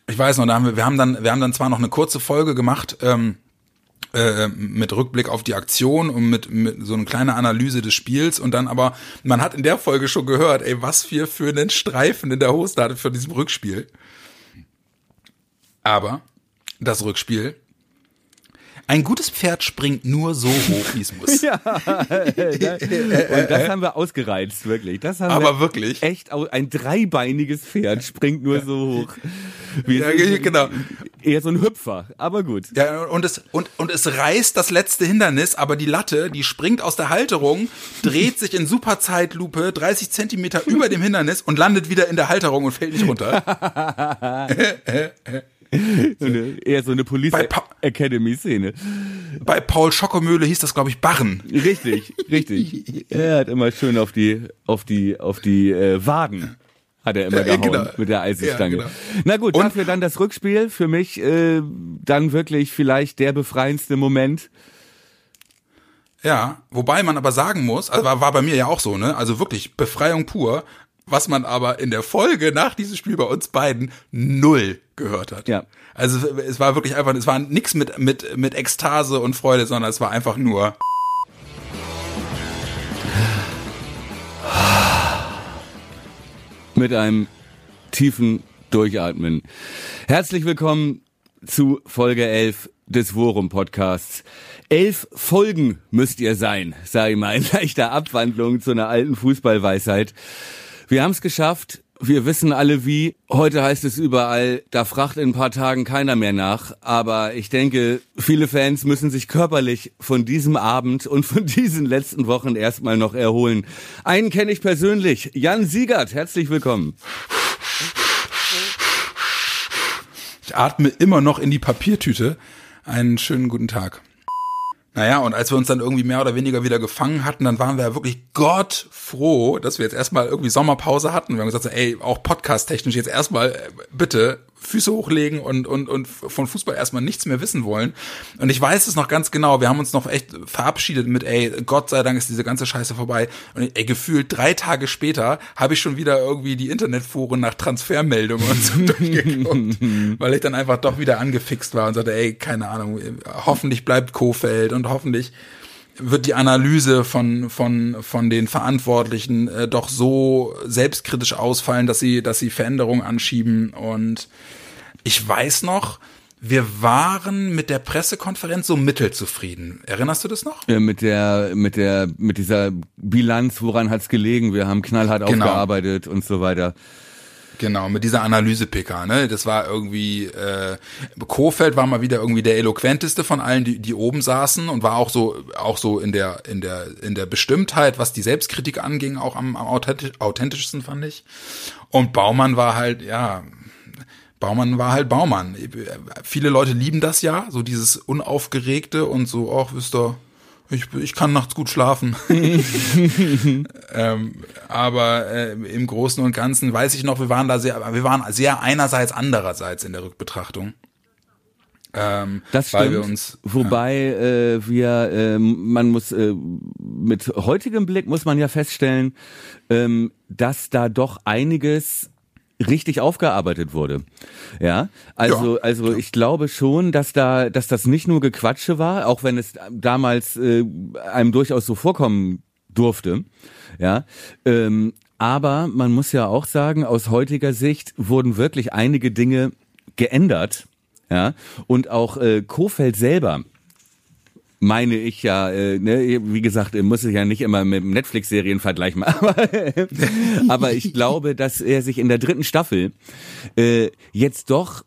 Ich weiß noch, da haben wir, wir haben dann, wir haben dann zwar noch eine kurze Folge gemacht, ähm, äh, mit Rückblick auf die Aktion und mit, mit so eine kleine Analyse des Spiels und dann aber, man hat in der Folge schon gehört, ey, was wir für einen Streifen in der Hose hatte für diesem Rückspiel. Aber das Rückspiel, ein gutes Pferd springt nur so hoch, wie es <laughs> muss. Ja, und das haben wir ausgereizt, wirklich. Das haben Aber wir wirklich. echt ein dreibeiniges Pferd springt nur so hoch. Wir Ja, sind- genau. eher so ein Hüpfer, aber gut. Ja, und es, und, und es reißt das letzte Hindernis, aber die Latte, die springt aus der Halterung, dreht sich in Superzeitlupe 30 Zentimeter über dem Hindernis und landet wieder in der Halterung und fällt nicht runter. <laughs> So eine, <laughs> eher so eine Police Academy Szene. Bei Paul Schockomöhle hieß das, glaube ich, Barren. Richtig, richtig. Er hat immer schön auf die, auf die, auf die äh, Waden hat er immer Ja, gehauen genau. mit der Eisenstange. Ja, genau. Na gut, Und- dafür dann das Rückspiel. Für mich äh, dann wirklich vielleicht der befreiendste Moment. Ja, wobei man aber sagen muss, also war, war bei mir ja auch so, ne? Also wirklich Befreiung pur, was man aber in der Folge nach diesem Spiel bei uns beiden null gehört hat. Ja. Also es war wirklich einfach, es war nix mit mit mit Ekstase und Freude, sondern es war einfach nur mit einem tiefen Durchatmen. Herzlich willkommen zu Folge 11 des Worum Podcasts. Elf Folgen müsst ihr sein, sage ich mal, in leichter Abwandlung zu einer alten Fußballweisheit. Wir haben es geschafft. Wir wissen alle wie. Heute heißt es überall, da fragt in ein paar Tagen keiner mehr nach. Aber ich denke, viele Fans müssen sich körperlich von diesem Abend und von <laughs> diesen letzten Wochen erstmal noch erholen. Einen kenne ich persönlich, Jan Siegert. Herzlich willkommen. Ich atme immer noch in die Papiertüte. Einen schönen guten Tag. Naja, und als wir uns dann irgendwie mehr oder weniger wieder gefangen hatten, dann waren wir ja wirklich Gott froh, dass wir jetzt erstmal irgendwie Sommerpause hatten. Wir haben gesagt, ey, auch podcast-technisch jetzt erstmal äh, bitte Füße hochlegen und, und, und von Fußball erstmal nichts mehr wissen wollen. Und ich weiß es noch ganz genau, wir haben uns noch echt verabschiedet mit, ey, Gott sei Dank ist diese ganze Scheiße vorbei. Und ey, gefühlt drei Tage später habe ich schon wieder irgendwie die Internetforen nach Transfermeldungen und so <laughs> durchgeguckt, <laughs> weil ich dann einfach doch wieder angefixt war und sagte, ey, keine Ahnung, hoffentlich bleibt Kofeld und hoffentlich wird die Analyse von von von den Verantwortlichen äh, doch so selbstkritisch ausfallen, dass sie dass sie Veränderungen anschieben und ich weiß noch, wir waren mit der Pressekonferenz so mittelzufrieden. Erinnerst du das noch? Äh, mit der, mit der, mit dieser Bilanz, woran hat's gelegen? Wir haben knallhart Genau. aufgearbeitet und so weiter. Genau, mit dieser Analyse-PK, ne? Das war irgendwie, äh, Kofeld war mal wieder irgendwie der eloquenteste von allen, die, die oben saßen und war auch so, auch so in der, in der, in der Bestimmtheit, was die Selbstkritik anging, auch am, am authentisch, authentischsten, fand ich. Und Baumann war halt, ja, Baumann war halt Baumann. Viele Leute lieben das ja, so dieses Unaufgeregte und so, ach, wisst ihr, ich, ich kann nachts gut schlafen. <laughs> ähm, aber äh, im Großen und Ganzen weiß ich noch, wir waren da sehr, wir waren sehr einerseits, andererseits in der Rückbetrachtung. Ähm, Das weil stimmt. wir uns, Wobei äh, wir, äh, man muss äh, mit heutigem Blick muss man ja feststellen, ähm, dass da doch einiges richtig aufgearbeitet wurde. Ja, also Ja, also ich glaube schon, dass da, dass das nicht nur Gequatsche war, auch wenn es damals äh, einem durchaus so vorkommen durfte. Ja, ähm, aber man muss ja auch sagen, aus heutiger Sicht wurden wirklich einige Dinge geändert. Ja, und auch äh, Kofeld selber meine ich ja, äh, ne, wie gesagt, äh, muss ich ja nicht immer mit Netflix-Serien vergleichen, <laughs> aber, aber ich glaube, dass er sich in der dritten Staffel äh, jetzt doch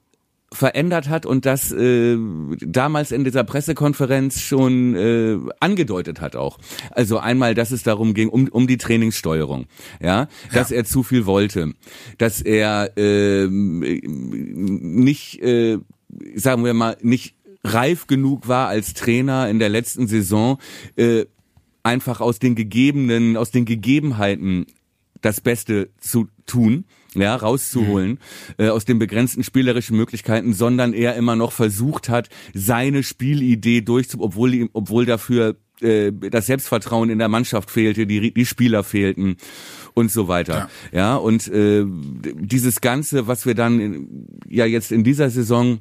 verändert hat und das äh, damals in dieser Pressekonferenz schon äh, angedeutet hat auch. Also einmal, dass es darum ging, um, um die Trainingssteuerung, ja, dass er zu viel wollte, dass er ähm, nicht, äh, sagen wir mal, nicht reif genug war als Trainer in der letzten Saison, äh, einfach aus den gegebenen, aus den Gegebenheiten das Beste zu tun, ja, rauszuholen äh, aus den begrenzten spielerischen Möglichkeiten, sondern er immer noch versucht hat, seine Spielidee durchzu, obwohl ihm, obwohl dafür äh, das Selbstvertrauen in der Mannschaft fehlte, die, die Spieler fehlten und so weiter. Ja, ja und äh, dieses Ganze, was wir dann in, ja jetzt in dieser Saison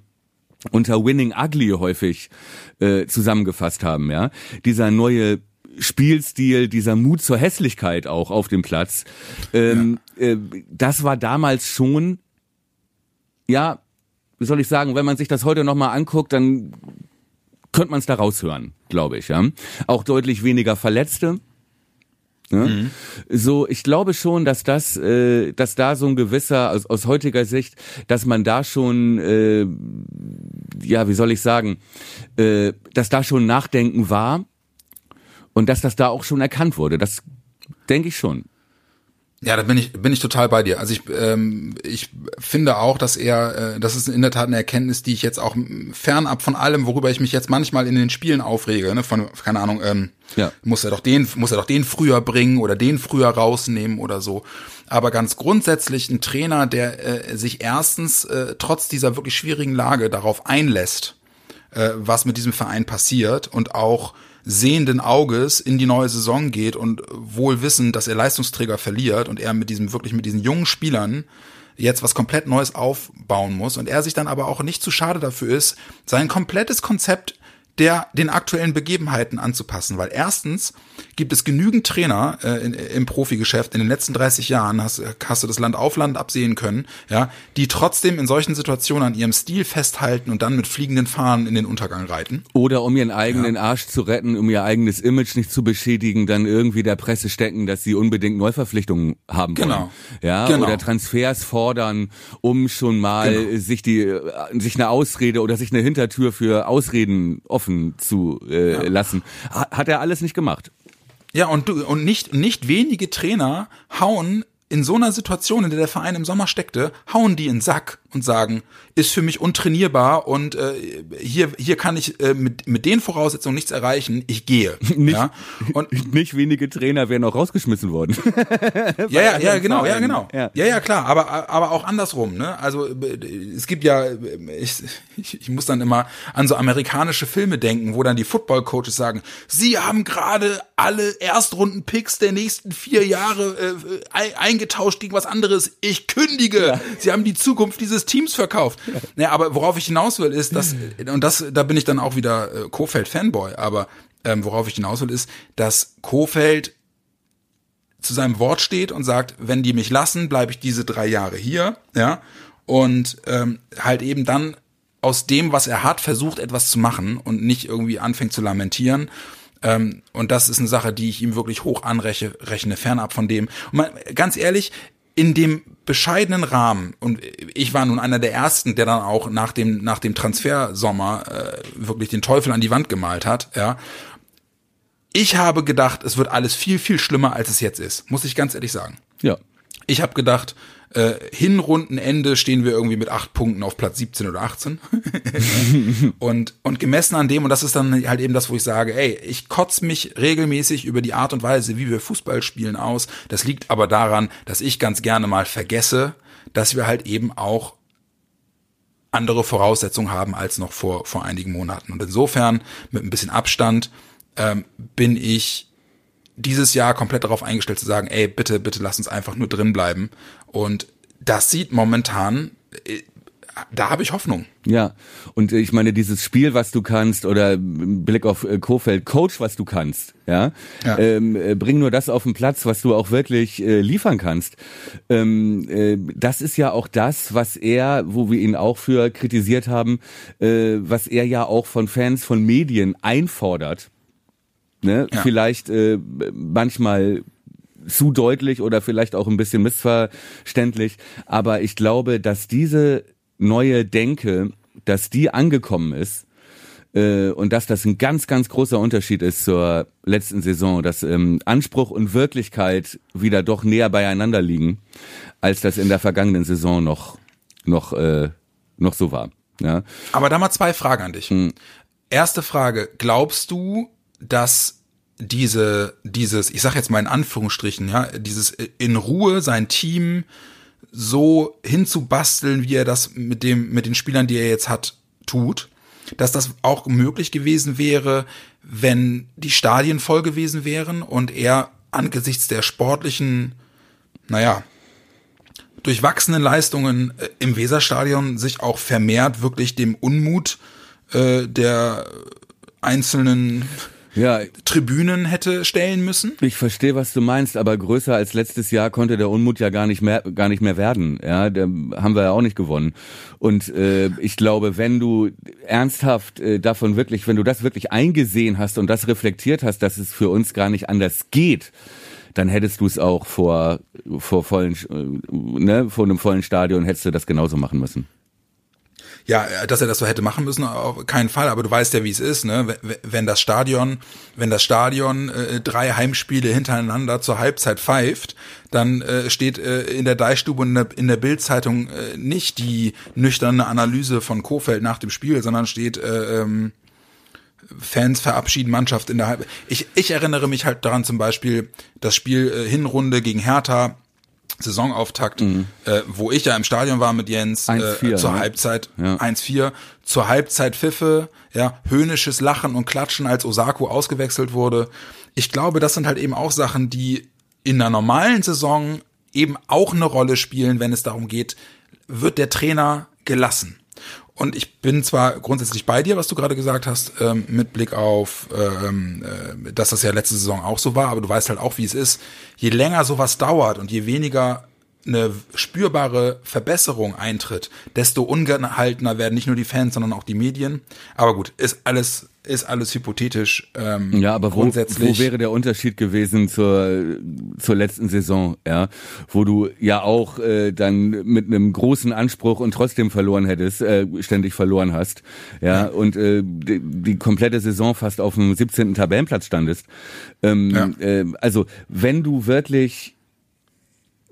unter Winning Ugly häufig äh, zusammengefasst haben, ja. Dieser neue Spielstil, dieser Mut zur Hässlichkeit auch auf dem Platz, ähm, äh, das war damals schon, ja, wie soll ich sagen, wenn man sich das heute nochmal anguckt, dann könnte man es da raushören, glaube ich, ja. Auch deutlich weniger Verletzte, Ne? So, ich glaube schon, dass das, äh, dass da so ein gewisser, aus, aus heutiger Sicht, dass man da schon, äh, ja, wie soll ich sagen, äh, dass da schon Nachdenken war und dass das da auch schon erkannt wurde. Das denke ich schon. Ja, da bin ich bin ich total bei dir. Also ich ähm, ich finde auch, dass er äh, das ist in der Tat eine Erkenntnis, die ich jetzt auch fernab von allem, worüber ich mich jetzt manchmal in den Spielen aufrege, ne, von keine Ahnung, ähm, Ja. muss er doch den muss er doch den früher bringen oder den früher rausnehmen oder so. Aber ganz grundsätzlich ein Trainer, der äh, sich erstens äh, trotz dieser wirklich schwierigen Lage darauf einlässt, äh, was mit diesem Verein passiert und auch sehenden Auges in die neue Saison geht und wohl wissend, dass er Leistungsträger verliert und er mit diesem wirklich mit diesen jungen Spielern jetzt was komplett Neues aufbauen muss und er sich dann aber auch nicht zu schade dafür ist, sein komplettes Konzept der den aktuellen Begebenheiten anzupassen, weil erstens gibt es genügend Trainer äh, in, im Profigeschäft in den letzten 30 Jahren hast, hast du das Land auf Land absehen können, ja, die trotzdem in solchen Situationen an ihrem Stil festhalten und dann mit fliegenden Fahnen in den Untergang reiten. Oder um ihren eigenen Arsch zu retten, um ihr eigenes Image nicht zu beschädigen, dann irgendwie der Presse stecken, dass sie unbedingt Neuverpflichtungen haben wollen. Genau. Ja, Genau. oder Transfers fordern, um schon mal Genau. sich die sich eine Ausrede oder sich eine Hintertür für Ausreden offen zu äh, lassen. Ha- Hat er alles nicht gemacht. Ja, und du, und nicht, nicht wenige Trainer hauen in so einer Situation, in der der Verein im Sommer steckte, hauen die in den Sack und sagen, ist für mich untrainierbar und äh, hier, hier kann ich äh, mit, mit den Voraussetzungen nichts erreichen, ich gehe. <laughs> Ja? Und <laughs> Nicht wenige Trainer wären auch rausgeschmissen worden. <laughs> ja, ja, ja, genau, ja, genau. Ja. Ja. ja, klar, aber, aber auch andersrum, ne? Also es gibt ja, ich, ich, ich muss dann immer an so amerikanische Filme denken, wo dann die Football-Coaches sagen, sie haben gerade alle Erstrunden-Picks der nächsten vier Jahre äh, ein- eingetauscht gegen was anderes. Ich kündige. Sie haben die Zukunft dieses Teams verkauft. Ja. aber worauf ich hinaus will, ist, dass, und das, da bin ich dann auch wieder äh, Kofeld-Fanboy, aber ähm, worauf ich hinaus will, ist, dass Kofeld zu seinem Wort steht und sagt, wenn die mich lassen, bleibe ich diese drei Jahre hier, ja, und ähm, halt eben dann aus dem, was er hat, versucht etwas zu machen und nicht irgendwie anfängt zu lamentieren. Ähm, und das ist eine Sache, die ich ihm wirklich hoch anrechne, rechne, fernab von dem. Und man, ganz ehrlich, in dem bescheidenen Rahmen, und ich war nun einer der ersten, der dann auch nach dem, nach dem Transfersommer äh, wirklich den Teufel an die Wand gemalt hat, ja, ich habe gedacht, es wird alles viel, viel schlimmer, als es jetzt ist. Muss ich ganz ehrlich sagen. Ja. Ich habe gedacht, äh, Hinrundenende stehen wir irgendwie mit acht Punkten auf Platz 17 oder 18. <laughs> und, und gemessen an dem, und das ist dann halt eben das, wo ich sage, ey, ich kotz mich regelmäßig über die Art und Weise, wie wir Fußball spielen aus. Das liegt aber daran, dass ich ganz gerne mal vergesse, dass wir halt eben auch andere Voraussetzungen haben als noch vor, vor einigen Monaten. Und insofern, mit ein bisschen Abstand, ähm, bin ich dieses Jahr komplett darauf eingestellt zu sagen, ey, bitte, bitte lass uns einfach nur drin bleiben. Und das sieht momentan, äh, da habe ich Hoffnung. Ja, und ich meine, dieses Spiel, was du kannst, oder Blick auf äh, Kofeld, Coach, was du kannst, ja, Ja. Ähm, äh, bring nur das auf den Platz, was du auch wirklich äh, liefern kannst. Ähm, äh, das ist ja auch das, was er, wo wir ihn auch für kritisiert haben, äh, was er ja auch von Fans, von Medien einfordert. Ne? Ja. Vielleicht manchmal zu deutlich oder vielleicht auch ein bisschen missverständlich. Aber ich glaube, dass diese neue Denke, dass die angekommen ist äh, und dass das ein ganz, ganz großer Unterschied ist zur letzten Saison, dass ähm, Anspruch und Wirklichkeit wieder doch näher beieinander liegen, als das in der vergangenen Saison noch, noch, äh, noch so war. Ja. Aber da mal zwei Fragen an dich. Erste Frage, glaubst du, dass diese, dieses, ich sag jetzt mal in Anführungsstrichen, ja, dieses in Ruhe sein Team so hinzubasteln, wie er das mit dem, mit den Spielern, die er jetzt hat, tut, dass das auch möglich gewesen wäre, wenn die Stadien voll gewesen wären und er angesichts der sportlichen, naja, durchwachsenen Leistungen äh, im Weserstadion sich auch vermehrt wirklich dem Unmut äh, der einzelnen Ja, Tribünen hätte stellen müssen. Ich verstehe, was du meinst, aber größer als letztes Jahr konnte der Unmut ja gar nicht mehr, gar nicht mehr werden. Ja, da haben wir ja auch nicht gewonnen. Und äh, ich glaube, wenn du ernsthaft äh, davon wirklich, wenn du das wirklich eingesehen hast und das reflektiert hast, dass es für uns gar nicht anders geht, dann hättest du es auch vor, vor vollen, äh, ne, vor einem vollen Stadion hättest du das genauso machen müssen. Ja, dass er das so hätte machen müssen, auf keinen Fall. Aber du weißt ja, wie es ist, ne? Wenn das Stadion, wenn das Stadion äh, drei Heimspiele hintereinander zur Halbzeit pfeift, dann äh, steht äh, in der Deichstube und in der, in der Bildzeitung äh, nicht die nüchterne Analyse von Kofeld nach dem Spiel, sondern steht äh, ähm, Fans verabschieden Mannschaft in der Halb. Ich, ich erinnere mich halt daran zum Beispiel das Spiel äh, Hinrunde gegen Hertha Saisonauftakt, mhm. äh, wo ich ja im Stadion war mit Jens äh, zur ne? Halbzeit ja. 1-4, zur Halbzeit Pfiffe, ja, höhnisches Lachen und Klatschen, als Osako ausgewechselt wurde. Ich glaube, das sind halt eben auch Sachen, die in einer normalen Saison eben auch eine Rolle spielen, wenn es darum geht, wird der Trainer gelassen. Und ich bin zwar grundsätzlich bei dir, was du gerade gesagt hast, ähm, mit Blick auf, ähm, äh, dass das ja letzte Saison auch so war, aber du weißt halt auch, wie es ist. Je länger sowas dauert und je weniger eine spürbare Verbesserung eintritt, desto ungehaltener werden nicht nur die Fans, sondern auch die Medien. Aber gut, ist alles ist alles hypothetisch. Ähm, ja, aber wo, wo wäre der Unterschied gewesen zur zur letzten Saison, ja, wo du ja auch äh, dann mit einem großen Anspruch und trotzdem verloren hättest, äh, ständig verloren hast, ja, ja. und äh, die, die komplette Saison fast auf dem 17. Tabellenplatz standest. Ähm, ja. äh, also wenn du wirklich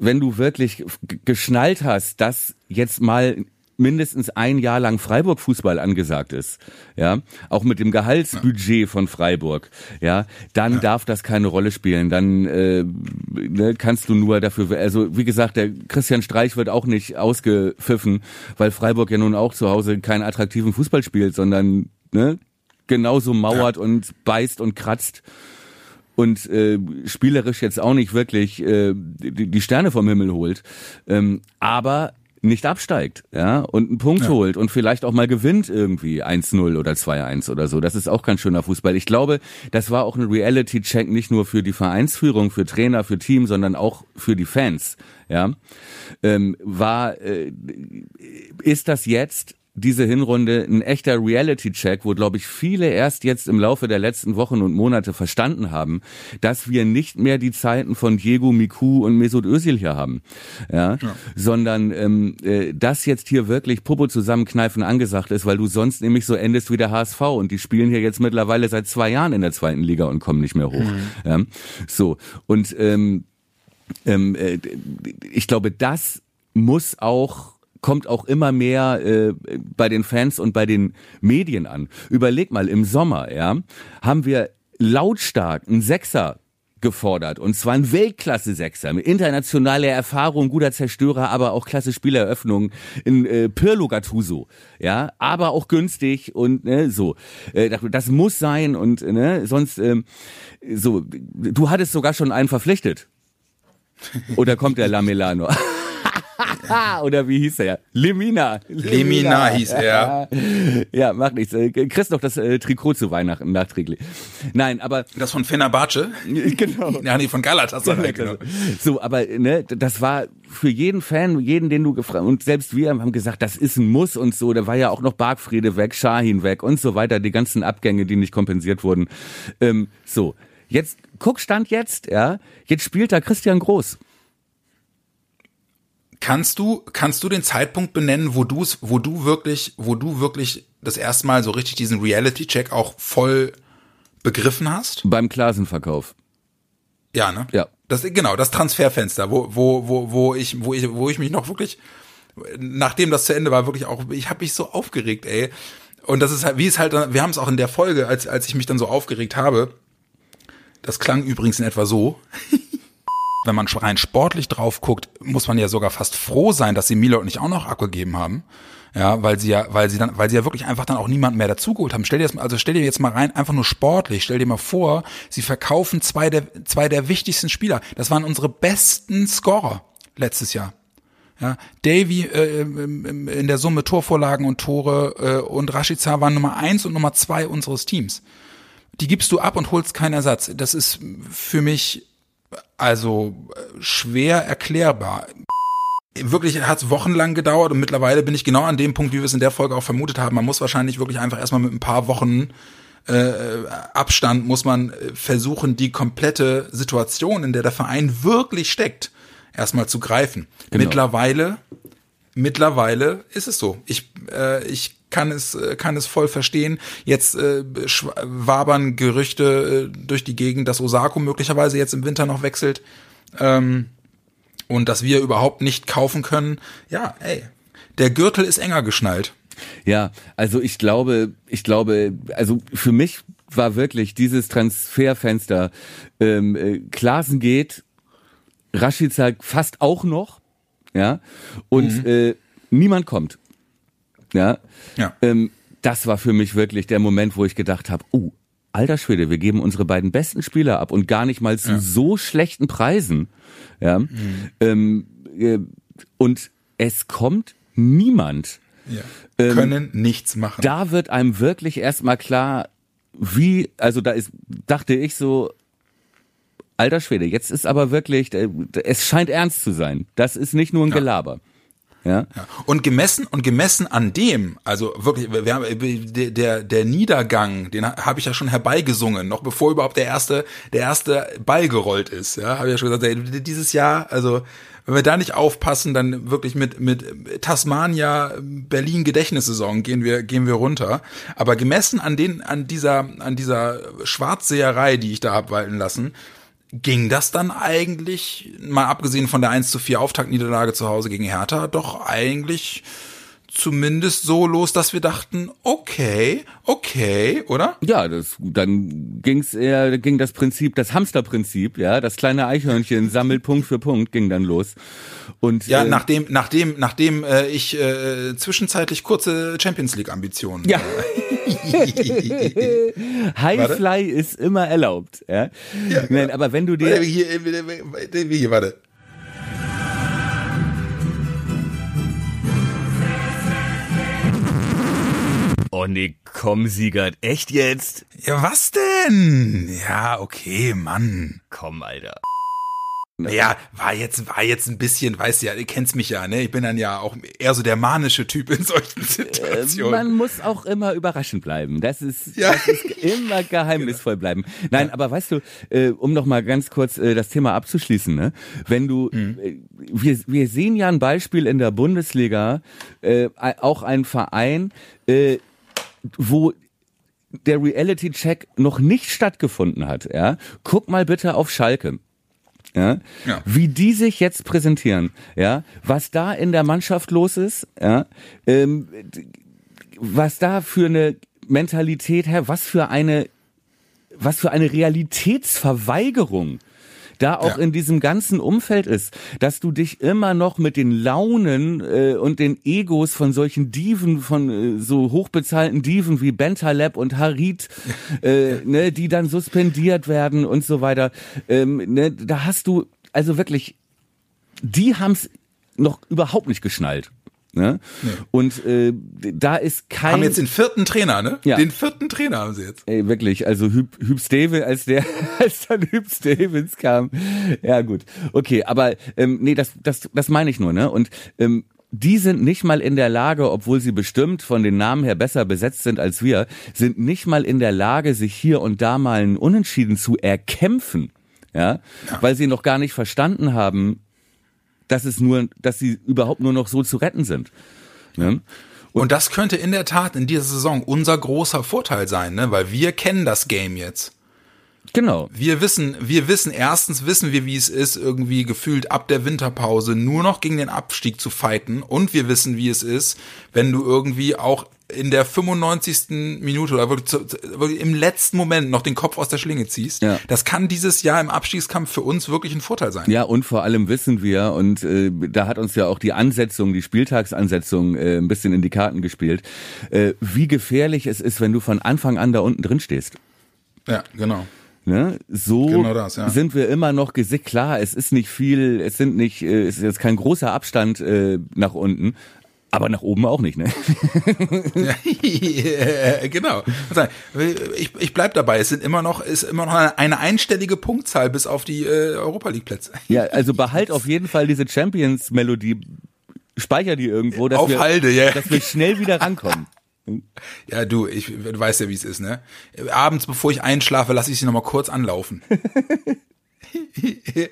wenn du wirklich geschnallt hast, dass jetzt mal mindestens ein Jahr lang Freiburg Fußball angesagt ist, ja, auch mit dem Gehaltsbudget ja. von Freiburg, ja, dann ja. darf das keine Rolle spielen. Dann äh, ne, kannst du nur dafür, also wie gesagt, der Christian Streich wird auch nicht ausgepfiffen, weil Freiburg ja nun auch zu Hause keinen attraktiven Fußball spielt, sondern ne, genauso mauert ja. und beißt und kratzt und äh, spielerisch jetzt auch nicht wirklich äh, die, die Sterne vom Himmel holt, ähm, aber nicht absteigt, ja, und einen Punkt ja. holt und vielleicht auch mal gewinnt irgendwie 1-0 oder 2-1 oder so. Das ist auch kein schöner Fußball. Ich glaube, das war auch ein Reality-Check nicht nur für die Vereinsführung, für Trainer, für Team, sondern auch für die Fans, ja. Ähm, war, äh, ist das jetzt diese Hinrunde ein echter Reality-Check, wo, glaube ich, viele erst jetzt im Laufe der letzten Wochen und Monate verstanden haben, dass wir nicht mehr die Zeiten von Diego Miku und Mesut Özil hier haben, ja, ja. sondern ähm, äh, dass jetzt hier wirklich Popo zusammenkneifen angesagt ist, weil du sonst nämlich so endest wie der HSV und die spielen hier jetzt mittlerweile seit zwei Jahren in der zweiten Liga und kommen nicht mehr hoch. Mhm. Ja, so und ähm, ähm, äh, ich glaube, das muss auch kommt auch immer mehr äh, bei den Fans und bei den Medien an. Überleg mal, im Sommer, ja, haben wir lautstark einen Sechser gefordert. Und zwar ein Weltklasse-Sechser mit internationaler Erfahrung, guter Zerstörer, aber auch klasse Spieleröffnung in äh, Pirlo Gattuso. Ja, aber auch günstig und ne, so. Äh, das muss sein und ne, sonst ähm, so. Du hattest sogar schon einen verpflichtet. Oder kommt der Lamellano? <laughs> <laughs> Oder wie hieß er? Lemina. Lemina hieß er. Ja, <laughs> macht nichts. Äh, kriegst noch das äh, Trikot zu Weihnachten nachträglich. Nein, aber. Das von Fenerbahce? <laughs> genau. Ja, nee, von Galatasaray. Genau. So, aber ne, das war für jeden Fan, jeden, den du gefragt und selbst wir haben gesagt, das ist ein Muss und so. Da war ja auch noch Bargfriede weg, Shahin weg und so weiter. Die ganzen Abgänge, die nicht kompensiert wurden. Ähm, so. Jetzt, guck Stand jetzt, ja. Jetzt spielt da Christian Groß. Kannst du, kannst du den Zeitpunkt benennen, wo du es, wo du wirklich, wo du wirklich das erste Mal so richtig diesen Reality-Check auch voll begriffen hast? Beim Klasenverkauf. Ja, ne? Ja. Das, genau, das Transferfenster, wo, wo, wo, wo ich, wo ich, wo ich mich noch wirklich, nachdem das zu Ende war, wirklich auch, ich habe mich so aufgeregt, ey. Und das ist halt, wie es halt, wir haben es auch in der Folge, als, als ich mich dann so aufgeregt habe. Das klang übrigens in etwa so. Wenn man rein sportlich drauf guckt, muss man ja sogar fast froh sein, dass sie Milo nicht auch noch abgegeben haben. Ja, weil sie ja, weil sie dann, weil sie ja wirklich einfach dann auch niemanden mehr dazugeholt haben. Stell dir das mal, also stell dir jetzt mal rein, einfach nur sportlich, stell dir mal vor, sie verkaufen zwei der, zwei der wichtigsten Spieler. Das waren unsere besten Scorer letztes Jahr. Ja, Davy äh, in der Summe Torvorlagen und Tore äh, und Rashica waren Nummer eins und Nummer zwei unseres Teams. Die gibst du ab und holst keinen Ersatz. Das ist für mich also äh, schwer erklärbar. Wirklich hat es wochenlang gedauert und mittlerweile bin ich genau an dem Punkt, wie wir es in der Folge auch vermutet haben. Man muss wahrscheinlich wirklich einfach erstmal mit ein paar Wochen äh, Abstand muss man äh, versuchen, die komplette Situation, in der der Verein wirklich steckt, erstmal zu greifen. Genau. Mittlerweile, mittlerweile ist es so. Ich, äh, ich kann es, äh, kann es voll verstehen. Jetzt äh, wabern Gerüchte äh, durch die Gegend, dass Osako möglicherweise jetzt im Winter noch wechselt. Ähm, und dass wir überhaupt nicht kaufen können. Ja, ey, der Gürtel ist enger geschnallt. Ja, also ich glaube, ich glaube, also für mich war wirklich dieses Transferfenster, ähm, äh, Klaasen geht, Rashica fast auch noch, ja, und äh, niemand kommt. Ja, Ja. ähm, das war für mich wirklich der Moment, wo ich gedacht habe, oh, alter Schwede, wir geben unsere beiden besten Spieler ab und gar nicht mal zu so schlechten Preisen. Ja, ähm, äh, und es kommt niemand. Ja. können nichts machen. Da wird einem wirklich erstmal klar, wie, also da ist, dachte ich so, alter Schwede, jetzt ist aber wirklich, äh, es scheint ernst zu sein. Das ist nicht nur ein Gelaber. Ja. Ja. Und gemessen und gemessen an dem, also wirklich, wir haben, der der der Niedergang, den habe ich ja schon herbeigesungen, noch bevor überhaupt der erste der erste Ball gerollt ist. Ja, habe ich ja schon gesagt, ey, dieses Jahr, also wenn wir da nicht aufpassen, dann wirklich mit mit Tasmania Berlin Gedächtnissaison gehen wir gehen wir runter. Aber gemessen an den an dieser an dieser Schwarzseherei, die ich da hab walten lassen, ging das dann eigentlich, mal abgesehen von der 1 zu 4 Auftaktniederlage zu Hause gegen Hertha, doch eigentlich zumindest so los, dass wir dachten, okay, okay, oder? Ja, das, dann ging's eher, ging das Prinzip, das Hamsterprinzip, ja, das kleine Eichhörnchen sammelt Punkt für Punkt, ging dann los. Und Ja, äh, nachdem, nachdem, nachdem äh, ich äh, zwischenzeitlich kurze Champions League Ambitionen. Ja. <laughs> Highfly ist immer erlaubt, ja. Nein, aber wenn du Warte, dir, Hier, äh, hier, warte. Oh nee, komm Siegert, echt jetzt? Ja, was denn? Ja, okay, Mann. Komm, Alter. Ja, war jetzt, war jetzt ein bisschen, weißt du ja, du kennst mich ja, ne? Ich bin dann ja auch eher so der manische Typ in solchen Äh, Situationen. Man muss auch immer überraschend bleiben. Das ist, Ja. das ist immer geheimnisvoll bleiben. Nein, aber weißt du, äh, um noch mal ganz kurz äh, das Thema abzuschließen, ne? Wenn du, äh, wir, wir sehen ja ein Beispiel in der Bundesliga, äh, auch ein Verein, äh, wo der Reality-Check noch nicht stattgefunden hat. Ja? Guck mal bitte auf Schalke. Ja? Ja. Wie die sich jetzt präsentieren, ja, was da in der Mannschaft los ist, ja, ähm, was da für eine Mentalität her, was für eine, was für eine Realitätsverweigerung da auch Ja. in diesem ganzen Umfeld ist, dass du dich immer noch mit den Launen äh, und den Egos von solchen Diven, von äh, so hochbezahlten Diven wie Bentaleb und Harit, äh, <laughs> ne, die dann suspendiert werden und so weiter, ähm, ne, da hast du also wirklich, die haben's noch überhaupt nicht geschnallt. Ne? Und äh, da ist kein haben jetzt den vierten Trainer, ne? Ja. Den vierten Trainer haben sie jetzt. Ey, wirklich, also Hüb, Hüb Stevens, als der, <laughs> als dann Hüb Stevens kam. Ja, gut. Okay, aber ähm, nee, das, das, das meine ich nur, ne? Und ähm, die sind nicht mal in der Lage, obwohl sie bestimmt von den Namen her besser besetzt sind als wir, sind nicht mal in der Lage, sich hier und da mal einen Unentschieden zu erkämpfen. Ja? Weil sie noch gar nicht verstanden haben, dass es nur, dass sie überhaupt nur noch so zu retten sind. Ne? Und das könnte in der Tat in dieser Saison unser großer Vorteil sein, ne? Weil wir kennen das Game jetzt. Genau. Wir wissen, wir wissen, erstens wissen wir, wie es ist, irgendwie gefühlt ab der Winterpause nur noch gegen den Abstieg zu fighten. Und wir wissen, wie es ist, wenn du irgendwie auch in der 95. Minute oder wirklich, zu, wirklich im letzten Moment noch den Kopf aus der Schlinge ziehst. Ja. Das kann dieses Jahr im Abstiegskampf für uns wirklich ein Vorteil sein. Ja, und vor allem wissen wir, und äh, da hat uns ja auch die Ansetzung, die Spieltagsansetzung äh, ein bisschen in die Karten gespielt, äh, wie gefährlich es ist, wenn du von Anfang an da unten drin stehst. Ja, genau. Ne? So Genau das, ja. sind wir immer noch gesickt. Klar, es ist nicht viel, es sind nicht, äh, es ist jetzt kein großer Abstand äh, nach unten, aber nach oben auch nicht, ne? Ja, <laughs> genau. Ich, ich bleib dabei. Es sind immer noch, ist immer noch eine, einstellige Punktzahl bis auf die äh, Europa League Plätze. Ja, also behalt auf jeden Fall diese Champions-Melodie, speicher die irgendwo, dass Auf wir, Halde, ja. dass wir schnell wieder rankommen. Ja, du, ich, du weißt ja, wie es ist, ne? Abends, bevor ich einschlafe, lasse ich sie nochmal kurz anlaufen. <laughs> <laughs>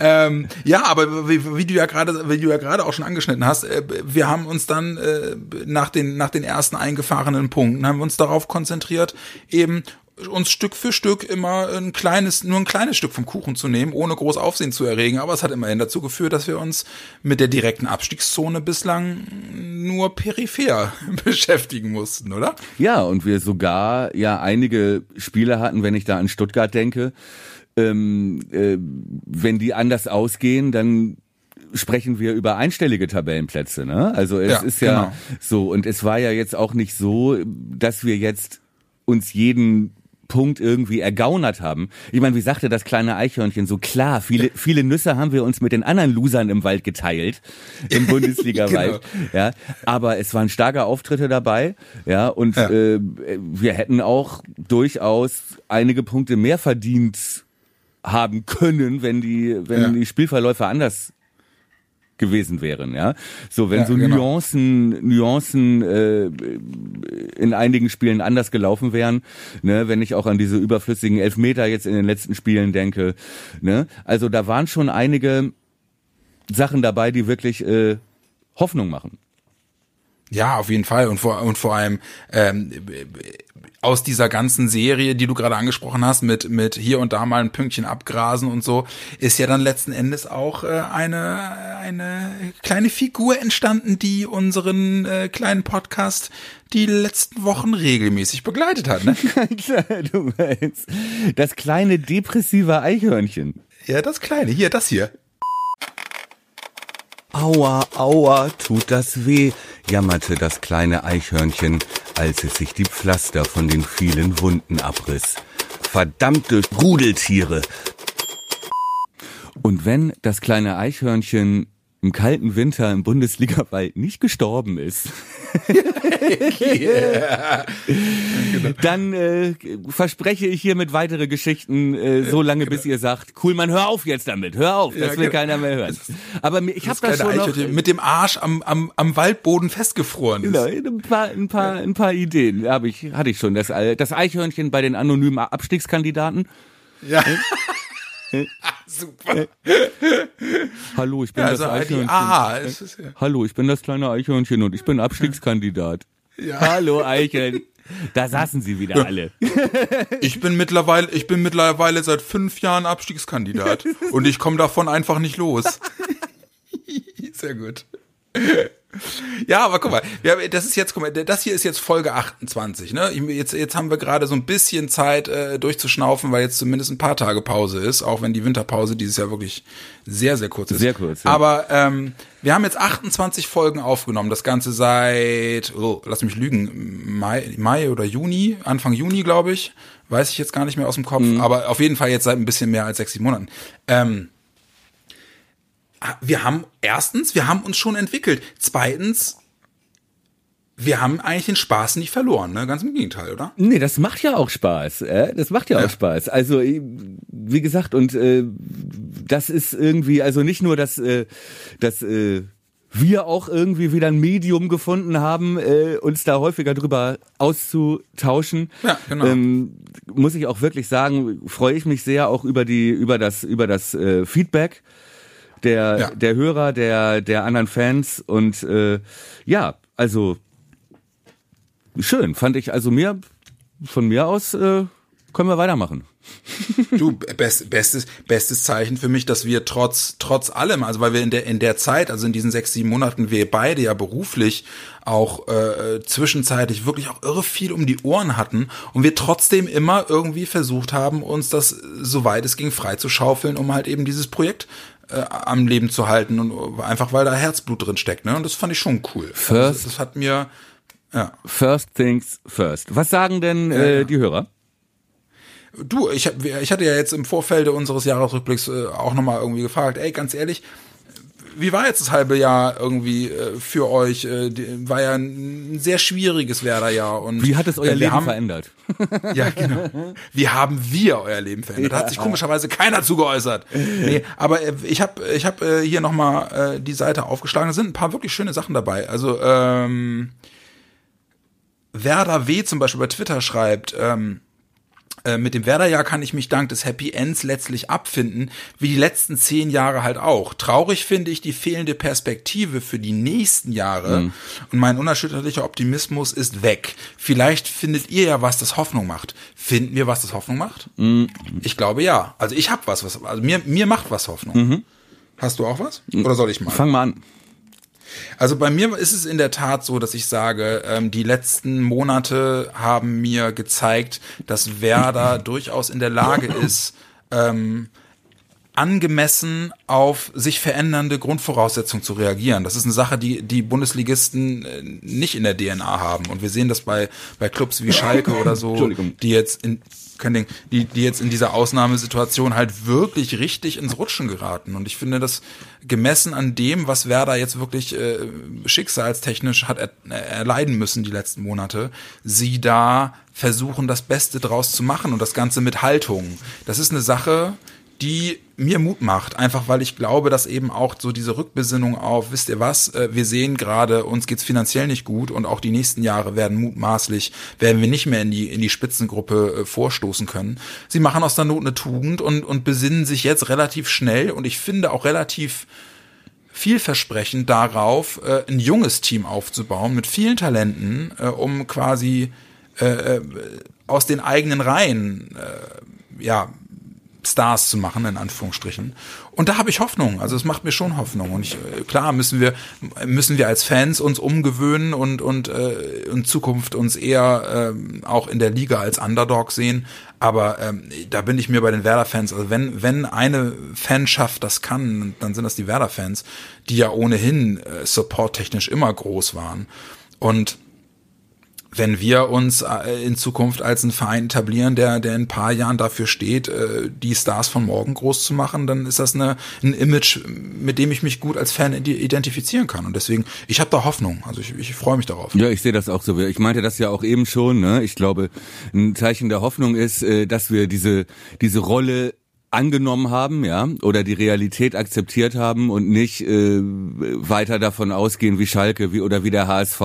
ähm, ja, aber wie, wie du ja gerade, wie du ja gerade auch schon angeschnitten hast, äh, wir haben uns dann äh, nach den nach den ersten eingefahrenen Punkten haben wir uns darauf konzentriert, eben uns Stück für Stück immer ein kleines, nur ein kleines Stück vom Kuchen zu nehmen, ohne groß Aufsehen zu erregen. Aber es hat immerhin dazu geführt, dass wir uns mit der direkten Abstiegszone bislang nur peripher <laughs> beschäftigen mussten, oder? Ja, und wir sogar ja einige Spiele hatten, wenn ich da an Stuttgart denke, ähm, äh, wenn die anders ausgehen, dann sprechen wir über einstellige Tabellenplätze. Ne? Also es Ja, ist ja genau. so und es war ja jetzt auch nicht so, dass wir jetzt uns jeden Punkt irgendwie ergaunert haben. Ich meine, wie sagte das kleine Eichhörnchen so klar, viele viele Nüsse haben wir uns mit den anderen Losern im Wald geteilt im <laughs> Bundesliga-Wald. Ja, aber es waren starke Auftritte dabei, ja, und Ja. Äh, wir hätten auch durchaus einige Punkte mehr verdient haben können, wenn die wenn Ja. die Spielverläufe anders gewesen wären, ja. So, wenn Ja, so genau. Nuancen, Nuancen äh, in einigen Spielen anders gelaufen wären, ne, wenn ich auch an diese überflüssigen Elfmeter jetzt in den letzten Spielen denke, ne. Also da waren schon einige Sachen dabei, die wirklich äh, Hoffnung machen. Ja, auf jeden Fall. Und vor, und vor allem ähm, aus dieser ganzen Serie, die du gerade angesprochen hast, mit, mit hier und da mal ein Pünktchen abgrasen und so, ist ja dann letzten Endes auch äh, eine, eine kleine Figur entstanden, die unseren äh, kleinen Podcast die letzten Wochen regelmäßig begleitet hat. Ne? <laughs> du meinst, das kleine depressive Eichhörnchen. ja, das kleine, hier, das hier. Aua, aua, tut das weh, jammerte das kleine Eichhörnchen, als es sich die Pflaster von den vielen Wunden abriss. Verdammte Rudeltiere! Und wenn das kleine Eichhörnchen im kalten Winter im Bundesligawald nicht gestorben ist, <laughs> dann äh, verspreche ich hiermit weitere Geschichten äh, so lange, bis ihr sagt, cool, man hör auf jetzt damit, hör auf, das Ja, will genau. keiner mehr hören. Aber mir, ich habe Das das kleine schon noch, mit dem Arsch am, am, am Waldboden festgefroren ist. Genau, ein paar, ein paar, ein paar Ideen habe ich, hatte ich schon. Das, Ei- das Eichhörnchen bei den anonymen Abstiegskandidaten. Ja. Super. Hallo, ich bin Ja, das also die Eichhörnchen. A. Es ist, ja. Hallo, ich bin das kleine Eichhörnchen und ich bin Abstiegskandidat. Ja. Hallo Eichhörnchen. Da saßen sie wieder alle. Ich bin mittlerweile, ich bin mittlerweile seit fünf Jahren Abstiegskandidat <laughs> und ich komme davon einfach nicht los. <laughs> Sehr gut. Ja, aber guck mal, wir, haben- das ist jetzt, guck mal, das hier ist jetzt Folge 28, ne? Jetzt, jetzt haben wir gerade so ein bisschen Zeit äh, durchzuschnaufen, weil jetzt zumindest ein paar Tage Pause ist, auch wenn die Winterpause dieses Jahr wirklich sehr, sehr kurz ist. Sehr kurz, ja. Aber ähm, wir haben jetzt 28 Folgen aufgenommen, das Ganze seit, oh, lass mich lügen, Mai, Mai oder Juni, Anfang Juni, glaube ich. Weiß ich jetzt gar nicht mehr aus dem Kopf, aber auf jeden Fall jetzt seit ein bisschen mehr als sechs, sieben Monaten. Ähm, wir haben erstens, wir haben uns schon entwickelt. Zweitens, wir haben eigentlich den Spaß nicht verloren, ne? Ganz im Gegenteil, oder? Nee, das macht ja auch Spaß. Äh? Das macht ja, Ja. auch Spaß. Also, äh, wie gesagt, und äh, das ist irgendwie, also nicht nur, dass, äh, dass äh, wir auch irgendwie wieder ein Medium gefunden haben, äh, uns da häufiger drüber auszutauschen. Ja, genau. Ähm, muss ich auch wirklich sagen, freue ich mich sehr auch über die, über das, über das äh, Feedback der, Ja. der Hörer, der, der anderen Fans und äh, ja, also schön, fand ich. Also mir, von mir aus äh, können wir weitermachen. <laughs> Du, best, bestes, bestes Zeichen für mich, dass wir trotz, trotz allem, also weil wir in der, in der Zeit, also in diesen sechs, sieben Monaten, wir beide ja beruflich auch äh, zwischenzeitlich wirklich auch irre viel um die Ohren hatten und wir trotzdem immer irgendwie versucht haben, uns das, soweit es ging, frei zu schaufeln, um halt eben dieses Projekt äh, am Leben zu halten und einfach weil da Herzblut drin steckt, ne? Und das fand ich schon cool. Also First- das, das hat mir, ja. First things first. Was sagen denn äh, die Hörer? Du, ich, hab, ich hatte ja jetzt im Vorfeld unseres Jahresrückblicks äh, auch nochmal irgendwie gefragt, ey, ganz ehrlich, wie war jetzt das halbe Jahr irgendwie äh, für euch? Äh, war ja ein sehr schwieriges Werderjahr. Und Wie hat es euer äh, Leben haben, verändert? <laughs> Ja, genau. Wie haben wir euer Leben verändert? Da hat sich komischerweise keiner zu geäußert. Nee, aber äh, ich habe ich hab, äh, hier nochmal äh, die Seite aufgeschlagen. Da sind ein paar wirklich schöne Sachen dabei. Also, ähm, Werder W. zum Beispiel bei Twitter schreibt, ähm, äh, mit dem Werderjahr kann ich mich dank des Happy Ends letztlich abfinden, wie die letzten zehn Jahre halt auch. Traurig finde ich die fehlende Perspektive für die nächsten Jahre Mhm. und mein unerschütterlicher Optimismus ist weg. Vielleicht findet ihr ja was, das Hoffnung macht. Finden wir was, das Hoffnung macht? Mhm. Ich glaube ja. Also ich habe was, was also mir mir macht was Hoffnung. Hast du auch was? Oder soll ich mal? Mhm. Fang mal an. Also bei mir ist es in der Tat so, dass ich sage, ähm, die letzten Monate haben mir gezeigt, dass Werder <clears throat> durchaus in der Lage ist, ähm, angemessen auf sich verändernde Grundvoraussetzungen zu reagieren. Das ist eine Sache, die die Bundesligisten äh, nicht in der DNA haben. Und wir sehen das bei, bei Clubs wie Schalke oder so, die jetzt in kein Ding, die, die jetzt in dieser Ausnahmesituation halt wirklich richtig ins Rutschen geraten. Und ich finde das gemessen an dem, was Werder jetzt wirklich äh, schicksalstechnisch hat er, erleiden müssen die letzten Monate, sie da versuchen, das Beste draus zu machen und das Ganze mit Haltung. Das ist eine Sache, die mir Mut macht, einfach weil ich glaube, dass eben auch so diese Rückbesinnung auf, wisst ihr was, äh, wir sehen gerade, uns geht's finanziell nicht gut und auch die nächsten Jahre werden mutmaßlich, werden wir nicht mehr in die, in die Spitzengruppe äh, vorstoßen können. Sie machen aus der Not eine Tugend und, und besinnen sich jetzt relativ schnell und ich finde auch relativ vielversprechend darauf, äh, ein junges Team aufzubauen mit vielen Talenten, um quasi aus den eigenen Reihen ja Stars zu machen, in Anführungsstrichen. Und da habe ich Hoffnung. Also es macht mir schon Hoffnung. Und ich, äh, klar müssen wir, müssen wir als Fans uns umgewöhnen und, und äh, in Zukunft uns eher ähm, auch in der Liga als Underdog sehen. Aber ähm, da bin ich mir bei den Werder-Fans, also wenn, wenn eine Fanschaft das kann, dann sind das die Werder-Fans, die ja ohnehin äh, supporttechnisch immer groß waren. Und wenn wir uns äh, in Zukunft als ein Verein etablieren, der, der in ein paar Jahren dafür steht, äh, die Stars von morgen groß zu machen, dann ist das eine, ein Image, mit dem ich mich gut als Fan ide- identifizieren kann. Und deswegen, ich habe da Hoffnung. Also ich, ich freue mich darauf. Ja, ich sehe das auch so. Ich meinte das ja auch eben schon. Ne? Ich glaube, ein Zeichen der Hoffnung ist, äh, dass wir diese diese Rolle angenommen haben, ja, oder die Realität akzeptiert haben und nicht äh, weiter davon ausgehen wie Schalke wie oder wie der HSV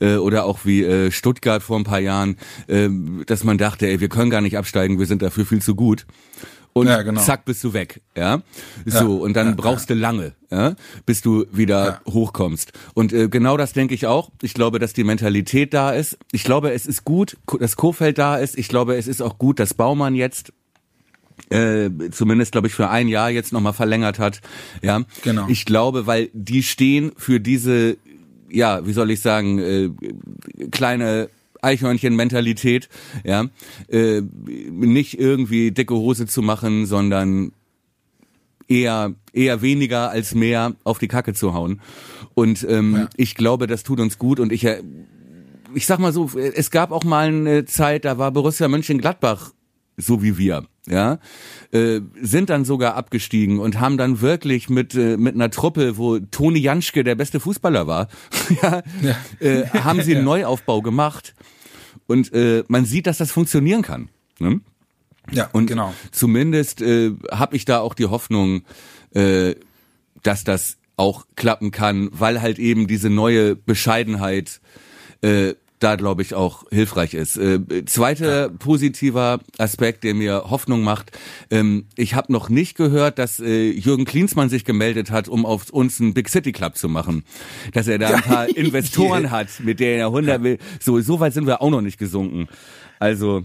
äh, oder auch wie äh, Stuttgart vor ein paar Jahren, äh, dass man dachte, ey, wir können gar nicht absteigen, wir sind dafür viel zu gut. Und Ja, genau. zack bist du weg, ja. So und dann brauchst du lange, ja, bis du wieder hochkommst. Und äh, genau das denke ich auch. Ich glaube, dass die Mentalität da ist. Ich glaube, es ist gut, dass Kofeld da ist. Ich glaube, es ist auch gut, dass Baumann jetzt äh, zumindest glaube ich für ein Jahr jetzt nochmal verlängert hat. Ja, Genau. Ich glaube, weil die stehen für diese, ja, wie soll ich sagen, äh, kleine Eichhörnchen-Mentalität, ja, äh, nicht irgendwie dicke Hose zu machen, sondern eher eher weniger als mehr auf die Kacke zu hauen. Und ähm, Ja. ich glaube, das tut uns gut. Und ich äh, ich sag mal so, es gab auch mal eine Zeit, da war Borussia Mönchengladbach so wie wir, ja, äh, sind dann sogar abgestiegen und haben dann wirklich mit äh, mit einer Truppe, wo Toni Janschke der beste Fußballer war, <laughs> ja, Äh, haben sie <laughs> einen Neuaufbau gemacht und äh, man sieht, dass das funktionieren kann. Ne? Ja, Und genau. zumindest äh, habe ich da auch die Hoffnung, äh, dass das auch klappen kann, weil halt eben diese neue Bescheidenheit äh, da glaube ich auch hilfreich ist. Äh, zweiter positiver Aspekt, der mir Hoffnung macht, ähm, ich habe noch nicht gehört, dass äh, Jürgen Klinsmann sich gemeldet hat, um auf uns einen Big City Club zu machen. Dass er da ein <laughs> paar Investoren hat, mit denen er 100 will. So, so weit sind wir auch noch nicht gesunken. Also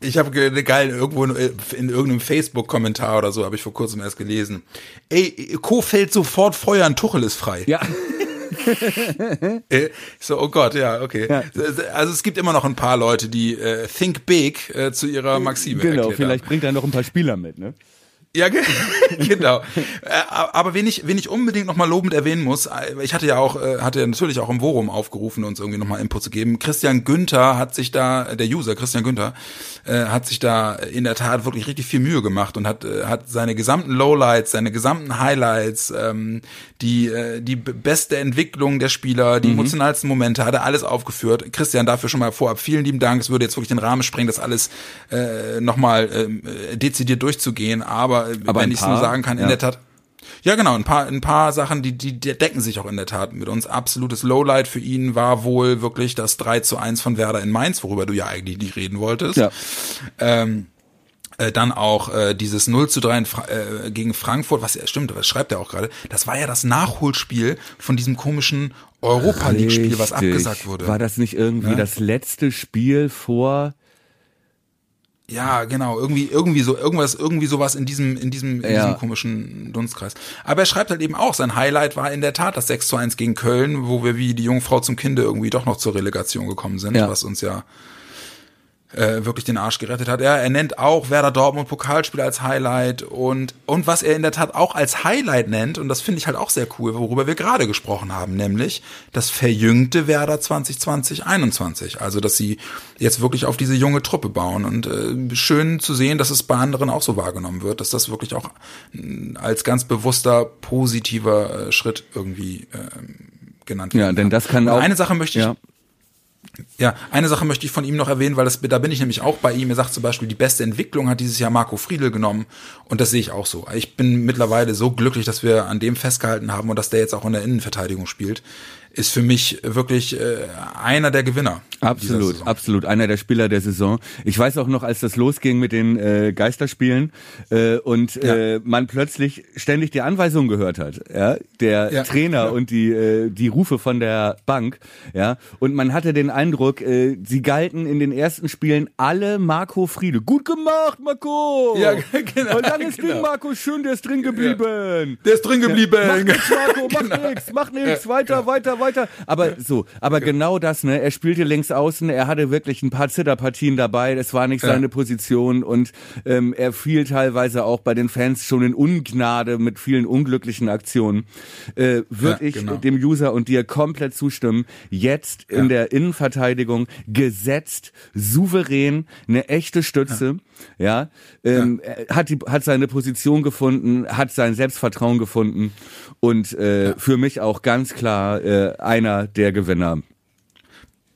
Ich habe ge- geil irgendwo in, in irgendeinem Facebook-Kommentar oder so habe ich vor kurzem erst gelesen. Ey, Kofeld sofort feuern, Tuchel ist frei. ja, Äh, <laughs> <laughs> So, oh Gott, ja, okay. Also es gibt immer noch ein paar Leute, die äh, Think Big äh, zu ihrer Maxime genau. erklärt haben. Vielleicht bringt er noch ein paar Spieler mit, ne? Ja, ge- <laughs> genau. Äh, Aber wen ich, wen ich unbedingt nochmal lobend erwähnen muss, äh, ich hatte ja auch, äh, hatte ja natürlich auch im Forum aufgerufen, uns irgendwie nochmal Input zu geben. Christian Günther hat sich da, der User Christian Günther, hat sich da in der Tat wirklich richtig viel Mühe gemacht und hat, hat seine gesamten Lowlights, seine gesamten Highlights, ähm, die, die beste Entwicklung der Spieler, die emotionalsten Momente, hat er alles aufgeführt. Christian, dafür schon mal vorab vielen lieben Dank. Es würde jetzt wirklich den Rahmen sprengen, das alles äh, nochmal ähm, äh, dezidiert durchzugehen, aber, Aber wenn ich es nur sagen kann, ja. in der Tat. Ja, genau, ein paar, ein paar Sachen, die, die decken sich auch in der Tat mit uns. Absolutes Lowlight für ihn war wohl wirklich das 3 zu 1 von Werder in Mainz, worüber du ja eigentlich nicht reden wolltest. Ja. Ähm, äh, dann auch äh, dieses 0 zu 3 in Fra äh, gegen Frankfurt, was ja stimmt, was schreibt er auch gerade, das war ja das Nachholspiel von diesem komischen Europa League-Spiel, was abgesagt wurde. War das nicht irgendwie Ne? das letzte Spiel vor? Ja, genau, irgendwie, irgendwie so, irgendwas, irgendwie sowas in diesem, in diesem, in Ja. diesem komischen Dunstkreis. Aber er schreibt halt eben auch, sein Highlight war in der Tat das 6 zu 1 gegen Köln, wo wir wie die Jungfrau zum Kinde irgendwie doch noch zur Relegation gekommen sind, Ja. was uns ja äh, wirklich den Arsch gerettet hat. Ja, er nennt auch Werder Dortmund Pokalspiel als Highlight und und was er in der Tat auch als Highlight nennt und das finde ich halt auch sehr cool, worüber wir gerade gesprochen haben, nämlich das verjüngte Werder 2020 21. Also, dass sie jetzt wirklich auf diese junge Truppe bauen und äh, schön zu sehen, dass es bei anderen auch so wahrgenommen wird, dass das wirklich auch mh, als ganz bewusster positiver äh, Schritt irgendwie äh, genannt Ja, werden denn das kann Und auch. Eine Sache möchte ich ja. Ja, eine Sache möchte ich von ihm noch erwähnen, weil das, da bin ich nämlich auch bei ihm. Er sagt zum Beispiel, die beste Entwicklung hat dieses Jahr Marco Friedl genommen. Und das sehe ich auch so. Ich bin mittlerweile so glücklich, dass wir an dem festgehalten haben und dass der jetzt auch in der Innenverteidigung spielt. Ist für mich wirklich äh, einer der Gewinner. Absolut, absolut. Einer der Spieler der Saison. Ich weiß auch noch, als das losging mit den äh, Geisterspielen äh, und äh, man plötzlich ständig die Anweisungen gehört hat. Ja? Der Ja, Trainer ja. und die, äh, die Rufe von der Bank. Ja? Und man hatte den Eindruck, äh, sie galten in den ersten Spielen alle Marco Friede. Gut gemacht, Marco! Ja, <laughs> genau, Und langes genau. Ding, Marco, schön, der ist drin geblieben. Der ist drin geblieben. Mach nix, Marco, mach <laughs> Genau. nix, mach nix, weiter, weiter, weiter. Aber so, aber genau das, ne? Er spielte links außen, er hatte wirklich ein paar Zitterpartien dabei, das war nicht Ja. seine Position und ähm, er fiel teilweise auch bei den Fans schon in Ungnade mit vielen unglücklichen Aktionen. Äh, Würde Ja, ich genau. dem User und dir komplett zustimmen. Jetzt in der Innenverteidigung gesetzt, souverän, eine echte Stütze. Ja, ähm, er hat die, hat seine Position gefunden, hat sein Selbstvertrauen gefunden und äh, für mich auch ganz klar äh, einer der Gewinner.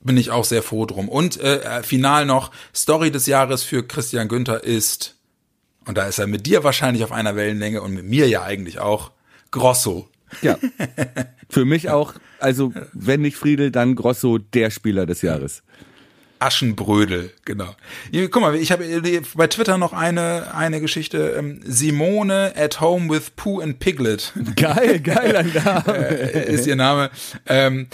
Bin ich auch sehr froh drum. Und äh, final noch, Story des Jahres für Christian Günther ist, und da ist er mit dir wahrscheinlich auf einer Wellenlänge und mit mir ja eigentlich auch, Grosso. Ja, <laughs> für mich auch. Also wenn nicht Friedel, dann Grosso der Spieler des Jahres. Aschenbrödel, genau. Hier, Guck mal, ich habe bei Twitter noch eine eine Geschichte. ähm, Simone at home with Pooh and Piglet <laughs> Geil, geiler <laughs> Name. äh, ist ihr Name. Ähm,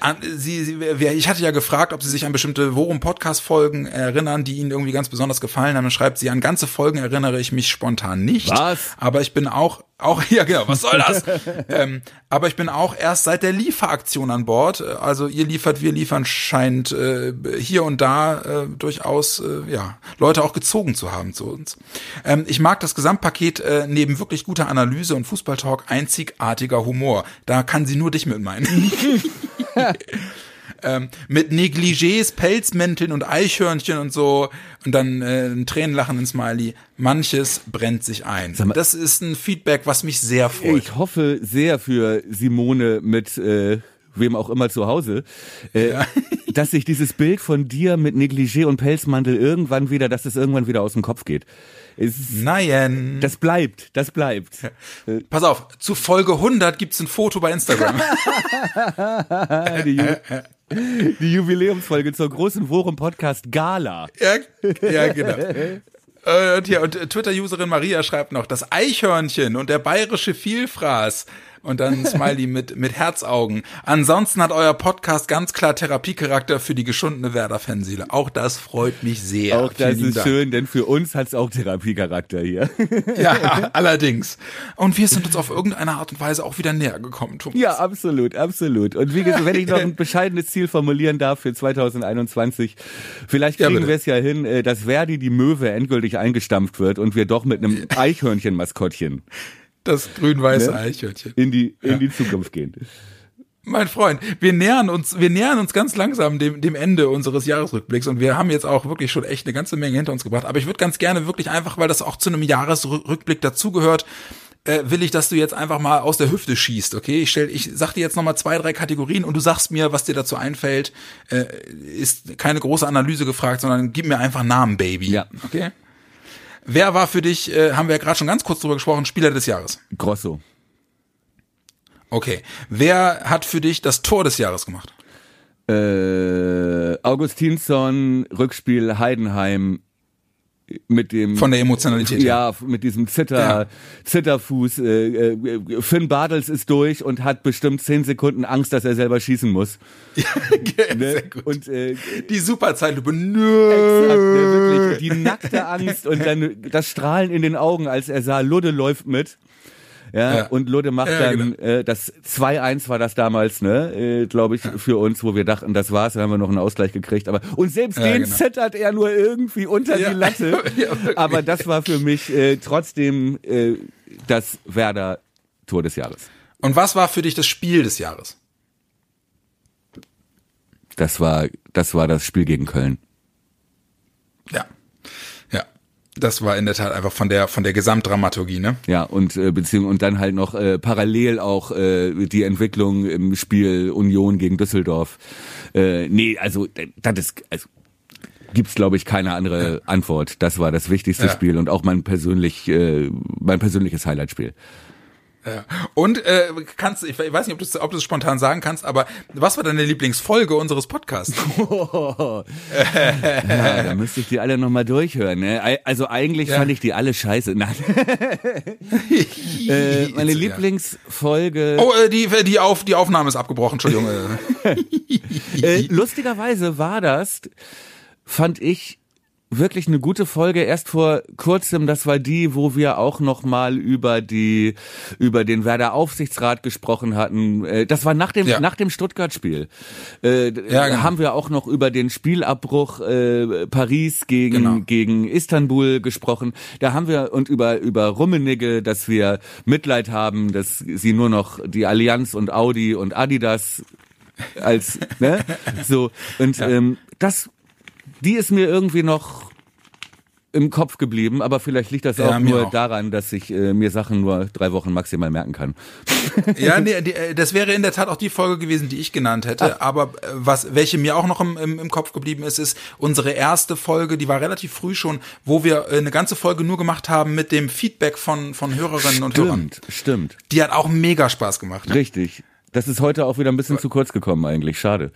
an- sie, sie, ich hatte ja gefragt, ob sie sich an bestimmte Worum-Podcast-Folgen erinnern, die ihnen irgendwie ganz besonders gefallen haben. Dann schreibt sie, an ganze Folgen erinnere ich mich spontan nicht. Was? Aber ich bin auch, auch, <laughs> ja genau, was soll das? <laughs> ähm, aber ich bin auch erst seit der Lieferaktion an Bord. Also ihr liefert, wir liefern, scheint äh, hier und da äh, durchaus äh, ja Leute auch gezogen zu haben zu uns. Ähm, ich mag das Gesamtpaket äh, neben wirklich guter Analyse und Fußballtalk einzigartiger Humor. Da kann sie nur dich mit meinen. <laughs> ähm, mit Negligés, Pelzmänteln und Eichhörnchen und so und dann äh, ein tränenlachenden Smiley. Manches brennt sich ein. mal- Das ist ein Feedback, was mich sehr freut. Ich hoffe sehr für Simone mit äh, wem auch immer zu Hause, äh, <laughs> dass sich dieses Bild von dir mit Negligé und Pelzmantel irgendwann wieder, dass es irgendwann wieder aus dem Kopf geht. Es, Nein. das bleibt, das bleibt. Pass auf, zu Folge 100 gibt's ein Foto bei Instagram. <laughs> <laughs> Die, Ju die Jubiläumsfolge zur großen Worum-Podcast Gala. ja, ja, genau. Äh, Und hier, und Twitter-Userin Maria schreibt noch, das Eichhörnchen und der bayerische Vielfraß. Und dann ein Smiley <laughs> mit, mit Herzaugen. Ansonsten hat euer Podcast ganz klar Therapiecharakter für die geschundene Werder-Fanseele. Auch das freut mich sehr. Auch das Vielen ist Dank. schön, denn für uns hat's auch Therapiecharakter hier. <laughs> Ja, <laughs> allerdings. Und wir sind uns auf irgendeine Art und Weise auch wieder näher gekommen, Thomas. Ja, absolut, absolut. Und wie gesagt, wenn ich noch ein bescheidenes Ziel formulieren darf für 2021, vielleicht Ja, kriegen bitte. wir es ja hin, äh, dass Verdi die Möwe endgültig eingestampft wird und wir doch mit einem Eichhörnchen-Maskottchen Das grün-weiße Ne? Eichhörnchen. in die, in die Zukunft gehen. Mein Freund, wir nähern uns, wir nähern uns ganz langsam dem, dem Ende unseres Jahresrückblicks und wir haben jetzt auch wirklich schon echt eine ganze Menge hinter uns gebracht. Aber ich würde ganz gerne wirklich einfach, weil das auch zu einem Jahresrückblick dazugehört, äh, will ich, dass du jetzt einfach mal aus der Hüfte schießt, okay? Ich stell, ich sag dir jetzt nochmal zwei, drei Kategorien und du sagst mir, was dir dazu einfällt. Äh, ist keine große Analyse gefragt, sondern gib mir einfach Namen, Baby. Ja. Okay? Wer war für dich, äh, haben wir ja gerade schon ganz kurz drüber gesprochen, Spieler des Jahres? Grosso. Okay. Wer hat für dich das Tor des Jahres gemacht? Äh, Augustinsson, Rückspiel Heidenheim mit dem Von der Emotionalität ja mit diesem Zitter Ja. Zitterfuß äh, äh, Finn Bartels ist durch und hat bestimmt zehn Sekunden Angst, dass er selber schießen muss. <laughs> Ne? Sehr gut. Und äh, Die Superzeitlupe. Exakt, ne, wirklich die nackte Angst und dann das Strahlen in den Augen, als er sah, Ludde läuft mit. Ja, Ja. und Ludde macht Ja, dann, genau. äh, das 2-1 war das damals, ne, äh, glaube ich, für uns, wo wir dachten, das war's, dann haben wir noch einen Ausgleich gekriegt, aber, und selbst den genau. zittert er nur irgendwie unter die Latte. <laughs> Aber das war für mich äh, trotzdem äh, das Werder Tor des Jahres. Und was war für dich das Spiel des Jahres? Das war, das war das Spiel gegen Köln. Ja. Das war in der Tat einfach von der, von der Gesamtdramaturgie, ne? Ja, und äh, beziehungsweise und dann halt noch äh, parallel auch äh, die Entwicklung im Spiel Union gegen Düsseldorf. Äh, nee, also äh, das ist also gibt's glaube ich keine andere Antwort. Das war das wichtigste Ja. Spiel und auch mein persönlich äh, mein persönliches Highlightspiel. Ja. Und äh, kannst, ich weiß nicht, ob du es ob du es spontan sagen kannst, aber was war deine Lieblingsfolge unseres Podcasts? <laughs> Ja, da müsste ich die alle noch mal durchhören. Ne? Also eigentlich Ja. fand ich die alle scheiße. Nein. <laughs> äh, meine Ja. Lieblingsfolge. Oh, äh, die, die, auf, die Aufnahme ist abgebrochen, Entschuldigung. äh. <laughs> Äh, lustigerweise war das, fand ich wirklich eine gute Folge. Erst vor kurzem, das war die, wo wir auch noch mal über die über den Werder Aufsichtsrat gesprochen hatten. Äh, Das war nach dem Ja. nach dem Stuttgart-Spiel. Äh, Ja, genau. Haben wir auch noch über den Spielabbruch äh, Paris gegen Genau. gegen Istanbul gesprochen. Da haben wir und über über Rummenigge, dass wir Mitleid haben, dass sie nur noch die Allianz und Audi und Adidas als ne so und ähm, das die ist mir irgendwie noch im Kopf geblieben, aber vielleicht liegt das Ja, auch nur auch. daran, dass ich äh, mir Sachen nur drei Wochen maximal merken kann. <laughs> Ja, nee, die, äh, das wäre in der Tat auch die Folge gewesen, die ich genannt hätte. Aber äh, was, welche mir auch noch im, im, im Kopf geblieben ist, ist unsere erste Folge, die war relativ früh schon, wo wir äh, eine ganze Folge nur gemacht haben mit dem Feedback von, von Hörerinnen und Hörern. Stimmt, stimmt, Die hat auch mega Spaß gemacht. richtig. Das ist heute auch wieder ein bisschen zu kurz gekommen eigentlich. Schade.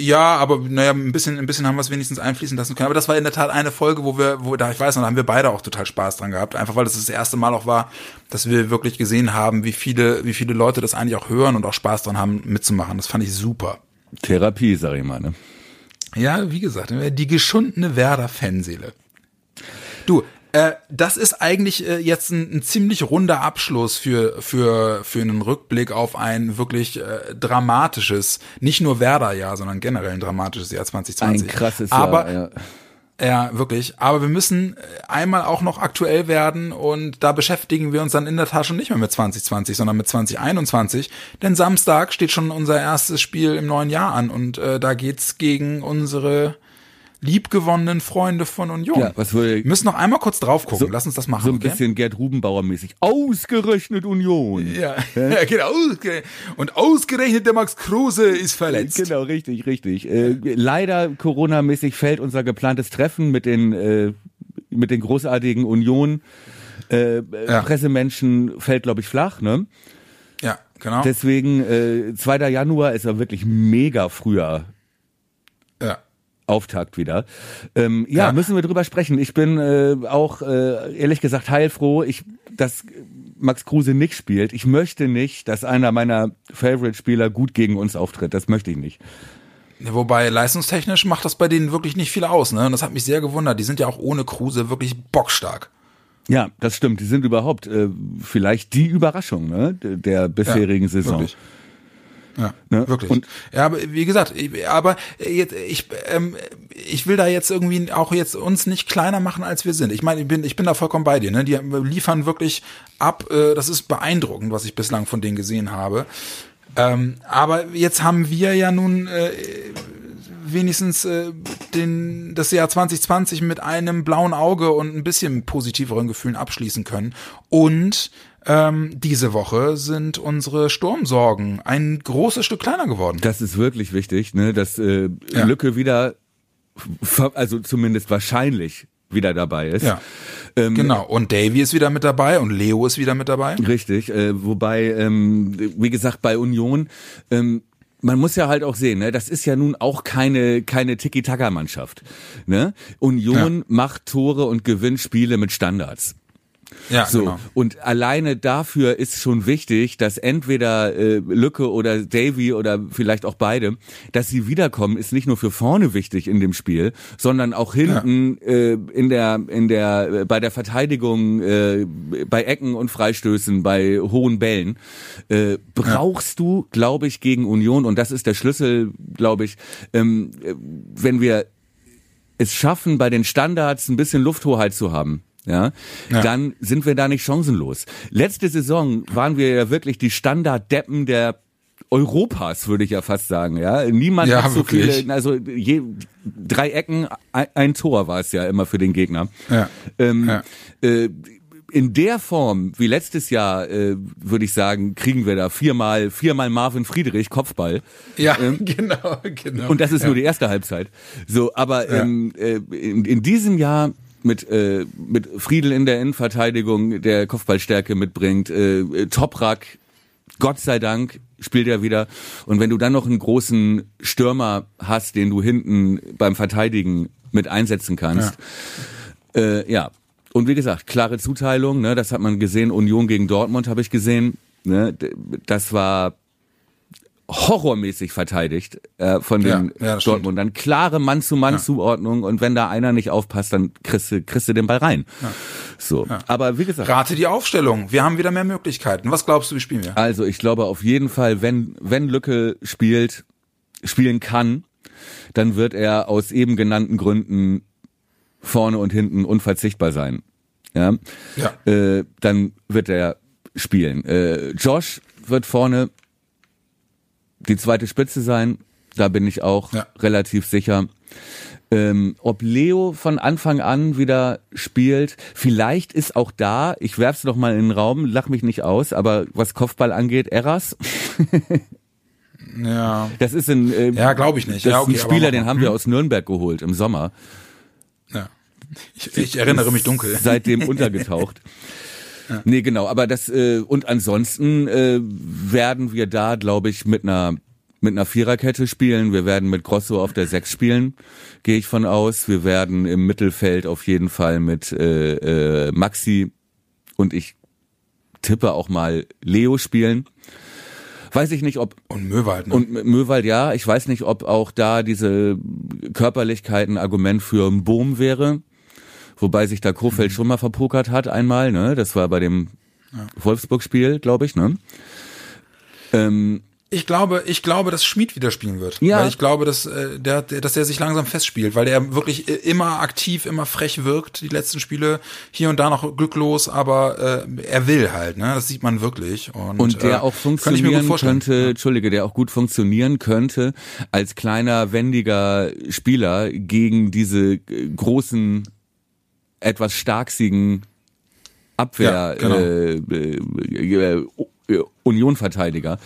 Ja, aber naja, ein bisschen, ein bisschen haben wir es wenigstens einfließen lassen können. Aber das war in der Tat eine Folge, wo wir, wo da, ich weiß noch, da haben wir beide auch total Spaß dran gehabt. Einfach weil es das, das erste Mal auch war, dass wir wirklich gesehen haben, wie viele, wie viele Leute das eigentlich auch hören und auch Spaß dran haben, mitzumachen. Das fand ich super. Therapie, sag ich mal. Ne? Ja, wie gesagt, die geschundene Werder-Fanseele. Du, äh, das ist eigentlich äh, jetzt ein, ein ziemlich runder Abschluss für, für, für einen Rückblick auf ein wirklich äh, dramatisches, nicht nur Werder-Jahr, sondern generell ein dramatisches Jahr 2020. Ein krasses Aber, Jahr. Ja. ja, wirklich. Aber wir müssen äh, einmal auch noch aktuell werden und da beschäftigen wir uns dann in der Tat schon nicht mehr mit 2020, sondern mit 2021. Denn Samstag steht schon unser erstes Spiel im neuen Jahr an und äh, da geht's gegen unsere liebgewonnenen Freunde von Union. Ja, was würde- wir müssen noch einmal kurz drauf gucken. Lass uns das machen. So ein okay? bisschen Gerd Rubenbauer mäßig. Ausgerechnet Union. Ja, <laughs> ja genau. Ausge- Und ausgerechnet der Max Kruse ist verletzt. Genau, richtig, richtig. Äh, leider Corona-mäßig fällt unser geplantes Treffen mit den äh, mit den großartigen Union äh, Ja. Pressemenschen fällt, glaube ich, flach. Ne? Ja, genau. Deswegen äh, 2. Januar ist ja wirklich mega früher ja. Auftakt wieder. Ähm, ja, Ja. müssen wir drüber sprechen. Ich bin äh, auch äh, ehrlich gesagt heilfroh, ich, dass Max Kruse nicht spielt. Ich möchte nicht, dass einer meiner Favorite-Spieler gut gegen uns auftritt. Das möchte ich nicht. Wobei leistungstechnisch macht das bei denen wirklich nicht viel aus, ne? Und das hat mich sehr gewundert. Die sind ja auch ohne Kruse wirklich bockstark. Ja, das stimmt. Die sind überhaupt äh, vielleicht die Überraschung ne, der- bisherigen Saison. Wirklich. Ja, Ne? wirklich. Und- ja, aber wie gesagt, ich- aber jetzt, ich, ähm, ich will da jetzt irgendwie auch jetzt uns nicht kleiner machen, als wir sind. Ich meine, ich bin, ich bin da vollkommen bei dir. Ne? Die liefern wirklich ab. Äh, das ist beeindruckend, was ich bislang von denen gesehen habe. Ähm, aber jetzt haben wir ja nun äh, wenigstens äh, den, das Jahr 2020 mit einem blauen Auge und ein bisschen positiveren Gefühlen abschließen können. Und ähm, diese Woche sind unsere Sturmsorgen ein großes Stück kleiner geworden. Das ist wirklich wichtig, ne, dass äh, Ja. Lücke wieder, also zumindest wahrscheinlich wieder dabei ist. Ja. Ähm, Genau. Und Davy ist wieder mit dabei und Leo ist wieder mit dabei. Richtig, äh, wobei, ähm, wie gesagt, bei Union, ähm, man muss ja halt auch sehen, ne, das ist ja nun auch keine keine Tiki-Taka-Mannschaft. Ne? Union macht Tore und gewinnt Spiele mit Standards. Ja, So. genau. und alleine dafür ist schon wichtig, dass entweder äh, Lücke oder Davy oder vielleicht auch beide, dass sie wiederkommen, ist nicht nur für vorne wichtig in dem Spiel, sondern auch hinten äh, in der in der äh, bei der Verteidigung, äh, bei Ecken und Freistößen, bei hohen Bällen. Äh, brauchst du, glaube ich, gegen Union und das ist der Schlüssel, glaube ich, ähm, äh, wenn wir es schaffen, bei den Standards ein bisschen Lufthoheit zu haben, ja, Ja. dann sind wir da nicht chancenlos. Letzte Saison waren wir ja wirklich die Standarddeppen der Europas, würde ich ja fast sagen, ja. Niemand Ja, hat so wirklich. viele, also je, drei Ecken, ein, ein Tor war es ja immer für den Gegner. Ja. Ähm, Ja. äh, in der Form wie letztes Jahr, äh, würde ich sagen, kriegen wir da viermal, viermal Marvin Friedrich Kopfball. Ja, <laughs> genau, genau. Und das ist ja. nur die erste Halbzeit. So, aber ähm, äh, in, in diesem Jahr mit äh, mit Friedel in der Innenverteidigung, der Kopfballstärke mitbringt, äh, äh, Toprak, Gott sei Dank spielt er wieder. Und wenn du dann noch einen großen Stürmer hast, den du hinten beim Verteidigen mit einsetzen kannst, ja. Äh, ja. Und wie gesagt, klare Zuteilung, ne, das hat man gesehen. Union gegen Dortmund habe ich gesehen. Ne, das war horrormäßig verteidigt äh, von Ja, den ja, das Dortmundern. Klare Mann-zu-Mann-Zuordnung und wenn da einer nicht aufpasst, dann kriegst du, kriegst du den Ball rein. So, aber wie gesagt, Rate die Aufstellung. Wir haben wieder mehr Möglichkeiten. Was glaubst du, wie spielen wir? also ich glaube auf jeden Fall, wenn wenn Lücke spielt, spielen kann, dann wird er aus eben genannten Gründen vorne und hinten unverzichtbar sein. Ja, Ja. äh, dann wird er spielen. Äh, Josh wird vorne die zweite Spitze sein. Da bin ich auch Ja. relativ sicher. Ähm, ob Leo von Anfang an wieder spielt, vielleicht ist auch da, ich werf's noch mal in den Raum, lach mich nicht aus, aber was Kopfball angeht, Eras, Ja. das ist ein, äh, Ja, glaube ich nicht. das Ja, ist okay, ein aber Spieler, den haben wir aus Nürnberg geholt im Sommer. ja. Ich, ich erinnere mich dunkel. Seitdem untergetaucht. <laughs> Nee, genau, aber das äh, und ansonsten äh, werden wir da, glaube ich, mit einer mit einer Viererkette spielen. Wir werden mit Grosso auf der Sechs spielen, gehe ich von aus. Wir werden im Mittelfeld auf jeden Fall mit äh, äh, Maxi und ich tippe auch mal Leo spielen. Weiß ich nicht, ob Und Möwald, ne? und Möwald, ja, ich weiß nicht, ob auch da diese Körperlichkeit ein Argument für einen Boom wäre. Wobei sich da Kofeld schon mal verpokert hat einmal, ne? Das war bei dem Wolfsburg-Spiel, glaube ich, ne? Ähm, Ich glaube, ich glaube, dass Schmid wieder spielen wird. Ja. Weil ich glaube, dass, äh, der, dass er sich langsam festspielt, weil er wirklich immer aktiv, immer frech wirkt. Die letzten Spiele hier und da noch glücklos, aber äh, er will halt, ne? Das sieht man wirklich. Und, und der äh, auch funktionieren könnte, Entschuldige, der auch gut funktionieren könnte als kleiner, wendiger Spieler gegen diese großen, etwas starksigen Abwehr, Ja, genau. äh, äh, äh, Unionverteidiger.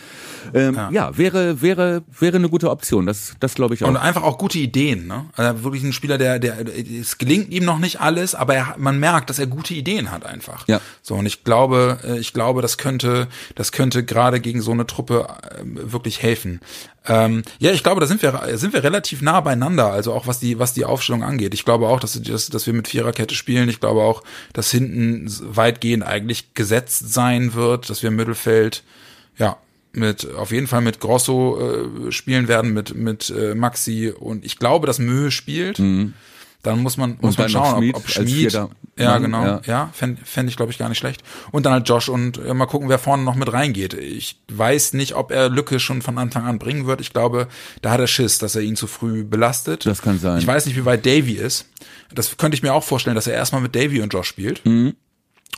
Ähm, ja. Ja. wäre wäre wäre eine gute Option. Das das glaube ich auch. Und einfach auch gute Ideen, ne? Also wirklich ein Spieler, der, der, es gelingt ihm noch nicht alles, aber er, man merkt, dass er gute Ideen hat einfach. Ja. So, und ich glaube, äh, ich glaube, das könnte, das könnte gerade gegen so eine Truppe äh, wirklich helfen. Ähm, ja, ich glaube, da sind wir, sind wir relativ nah beieinander, also auch was die, was die Aufstellung angeht. Ich glaube auch, dass, dass, dass wir mit Viererkette spielen. Ich glaube auch, dass hinten weitgehend eigentlich gesetzt sein wird, dass wir im Mittelfeld, ja, mit auf jeden Fall mit Grosso äh, spielen werden, mit mit äh, Maxi und ich glaube, dass Möhe spielt. Dann muss man muss man schauen, Schmid ob, ob vierter ja Mann, genau, ja. ja, fände fänd ich glaube ich gar nicht schlecht. Und dann halt Josh und äh, mal gucken, wer vorne noch mit reingeht. Ich weiß nicht, ob er Lücke schon von Anfang an bringen wird. Ich glaube, da hat er Schiss, dass er ihn zu früh belastet. Das kann sein. Ich weiß nicht, wie weit Davy ist. Das könnte ich mir auch vorstellen, dass er erstmal mit Davy und Josh spielt. Mhm.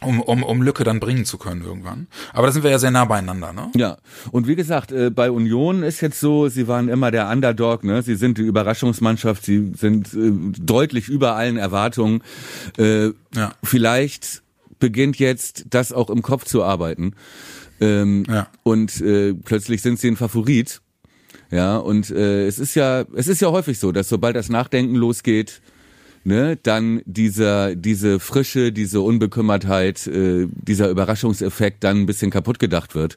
Um, um, um Lücke dann bringen zu können irgendwann. Aber da sind wir ja sehr nah beieinander, ne? Ja, und wie gesagt, äh, bei Union ist jetzt so, sie waren immer der Underdog, ne? Sie sind die Überraschungsmannschaft, sie sind äh, deutlich über allen Erwartungen. Äh, Ja. Vielleicht beginnt jetzt das auch im Kopf zu arbeiten. Ähm, Ja. Und äh, plötzlich sind sie ein Favorit. Ja, und äh, es ist ja, es ist ja häufig so, dass sobald das Nachdenken losgeht, ne, dann dieser, diese Frische, diese Unbekümmertheit, äh, dieser Überraschungseffekt dann ein bisschen kaputt gedacht wird.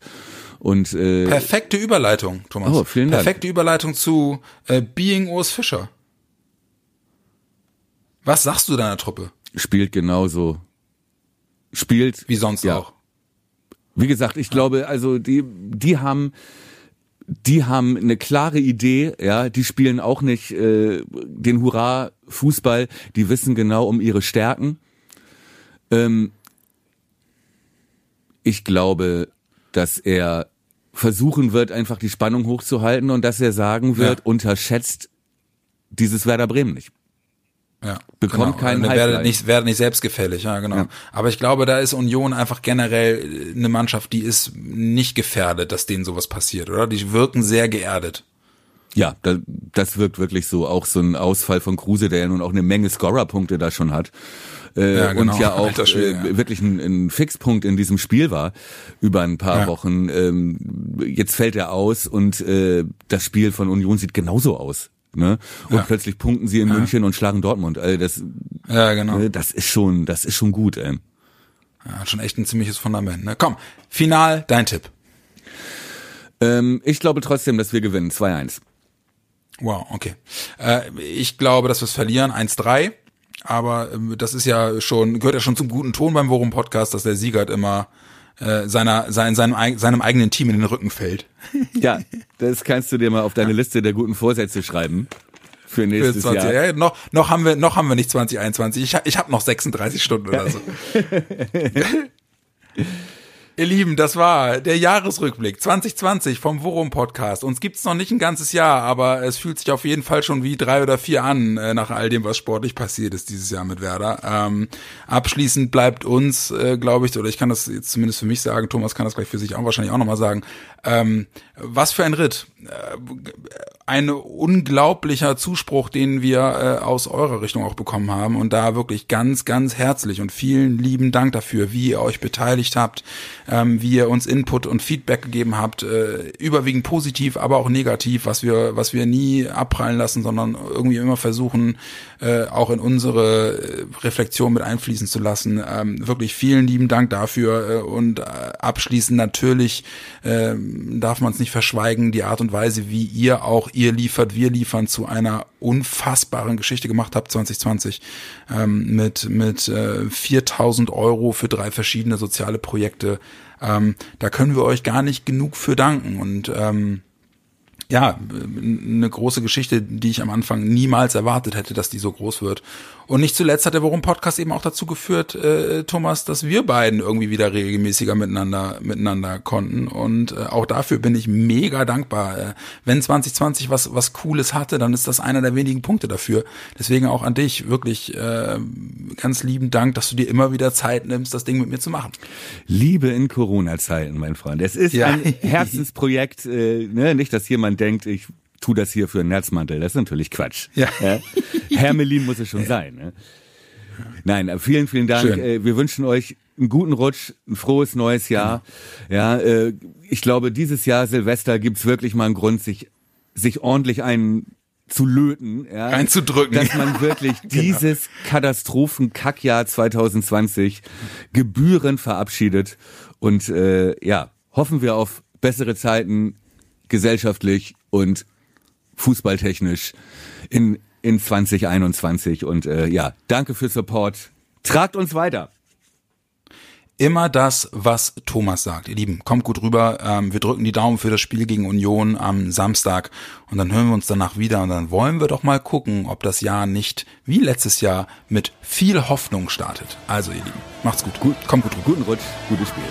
Und äh, Perfekte Überleitung, Thomas. Oh, vielen Dank. Perfekte Überleitung zu äh, Being Urs Fischer. Was sagst du deiner Truppe? spielt genauso. Spielt Wie sonst ja. auch. Wie gesagt, ich glaube, also die, die haben, die haben eine klare Idee, ja, die spielen auch nicht äh, den Hurra-Fußball, die wissen genau um ihre Stärken. Ähm, ich glaube, dass er versuchen wird, einfach die Spannung hochzuhalten und dass er sagen wird, Ja. unterschätzt dieses Werder Bremen nicht. Ja, Bekommt keinen Und er Werde Highlight. nicht, werde nicht selbstgefällig, ja, genau. Ja. Aber ich glaube, da ist Union einfach generell eine Mannschaft, die ist nicht gefährdet, dass denen sowas passiert, oder? Die wirken sehr geerdet. Ja, da, das wirkt wirklich so. Auch so ein Ausfall von Kruse, der ja nun auch eine Menge Scorerpunkte da schon hat. Äh, Ja, genau. Und ja auch äh, ja. wirklich ein, ein Fixpunkt in diesem Spiel war über ein paar Ja. Wochen. Ähm, jetzt fällt er aus und äh, das Spiel von Union sieht genauso aus. Ne? Und plötzlich punkten sie in München und schlagen Dortmund. Also das, Ja, genau. äh, das ist schon, das ist schon gut. Ey. Ja, schon echt ein ziemliches Fundament. Ne? Komm, final, dein Tipp. Ähm, ich glaube trotzdem, dass wir gewinnen. 2-1. Wow, okay. Äh, ich glaube, dass wir es verlieren, 1-3. Aber ähm, das ist ja schon, gehört ja schon zum guten Ton beim Worum Podcast, dass der Siegert immer äh, seiner, sein, seinem, seinem eigenen Team in den Rücken fällt. <laughs> Ja, das kannst du dir mal auf deine Liste der guten Vorsätze schreiben. Für Für nächstes 20, Jahr. ja, noch, noch haben wir, noch haben wir nicht 2021. Ich, ich habe noch 36 Stunden oder so. <laughs> Ihr Lieben, das war der Jahresrückblick 2020 vom Worum Podcast. Uns gibt's noch nicht ein ganzes Jahr, aber es fühlt sich auf jeden Fall schon wie drei oder vier an, äh, nach all dem, was sportlich passiert ist dieses Jahr mit Werder. Ähm, abschließend bleibt uns, äh, glaube ich, oder ich kann das jetzt zumindest für mich sagen, Thomas kann das gleich für sich auch wahrscheinlich auch nochmal sagen, ähm, was für ein Ritt. Äh, ein unglaublicher Zuspruch, den wir äh, aus eurer Richtung auch bekommen haben und da wirklich ganz, ganz herzlich und vielen lieben Dank dafür, wie ihr euch beteiligt habt, ähm, wie ihr uns Input und Feedback gegeben habt, äh, überwiegend positiv, aber auch negativ, was wir, was wir nie abprallen lassen, sondern irgendwie immer versuchen, äh, auch in unsere äh, Reflexion mit einfließen zu lassen. Ähm, wirklich vielen lieben Dank dafür äh, und abschließend natürlich äh, darf man es nicht verschweigen, die Art und Weise, wie ihr auch ihr liefert, wir liefern zu einer unfassbaren Geschichte gemacht habt 2020 ähm, mit mit äh, 4000 Euro für drei verschiedene soziale Projekte. Ähm, da können wir euch gar nicht genug für danken und ähm, ja, eine große Geschichte, die ich am Anfang niemals erwartet hätte, dass die so groß wird. Und nicht zuletzt hat der Worum Podcast eben auch dazu geführt, äh, Thomas, dass wir beiden irgendwie wieder regelmäßiger miteinander miteinander konnten. Und äh, auch dafür bin ich mega dankbar. Äh, wenn 2020 was was Cooles hatte, dann ist das einer der wenigen Punkte dafür. Deswegen auch an dich wirklich äh, ganz lieben Dank, dass du dir immer wieder Zeit nimmst, das Ding mit mir zu machen. Liebe in Corona-Zeiten, mein Freund. Es ist Ja. ein Herzensprojekt, äh, ne? nicht, dass jemand denkt, ich tu das hier für einen Nerzmantel. Das ist natürlich Quatsch. Ja. Hermelin muss es schon sein. Ne? Nein, äh, vielen, vielen Dank. Schön. Äh, Wir wünschen euch einen guten Rutsch, ein frohes neues Jahr. Ja, äh, ich glaube, dieses Jahr Silvester gibt's wirklich mal einen Grund, sich, sich ordentlich einen zu löten, ja, Reinzudrücken. dass man wirklich <laughs> dieses Katastrophen-Kackjahr 2020 gebührend verabschiedet und äh, ja, hoffen wir auf bessere Zeiten gesellschaftlich und fußballtechnisch in in 2021 und äh, ja, danke für Support. Tragt uns weiter. immer das, was Thomas sagt. Ihr Lieben, kommt gut rüber. Ähm, wir drücken die Daumen für das Spiel gegen Union am Samstag und dann hören wir uns danach wieder und dann wollen wir doch mal gucken, ob das Jahr nicht wie letztes Jahr mit viel Hoffnung startet. Also ihr Lieben, macht's gut. gut. Kommt gut rüber. Guten Rutsch, gutes Spiel.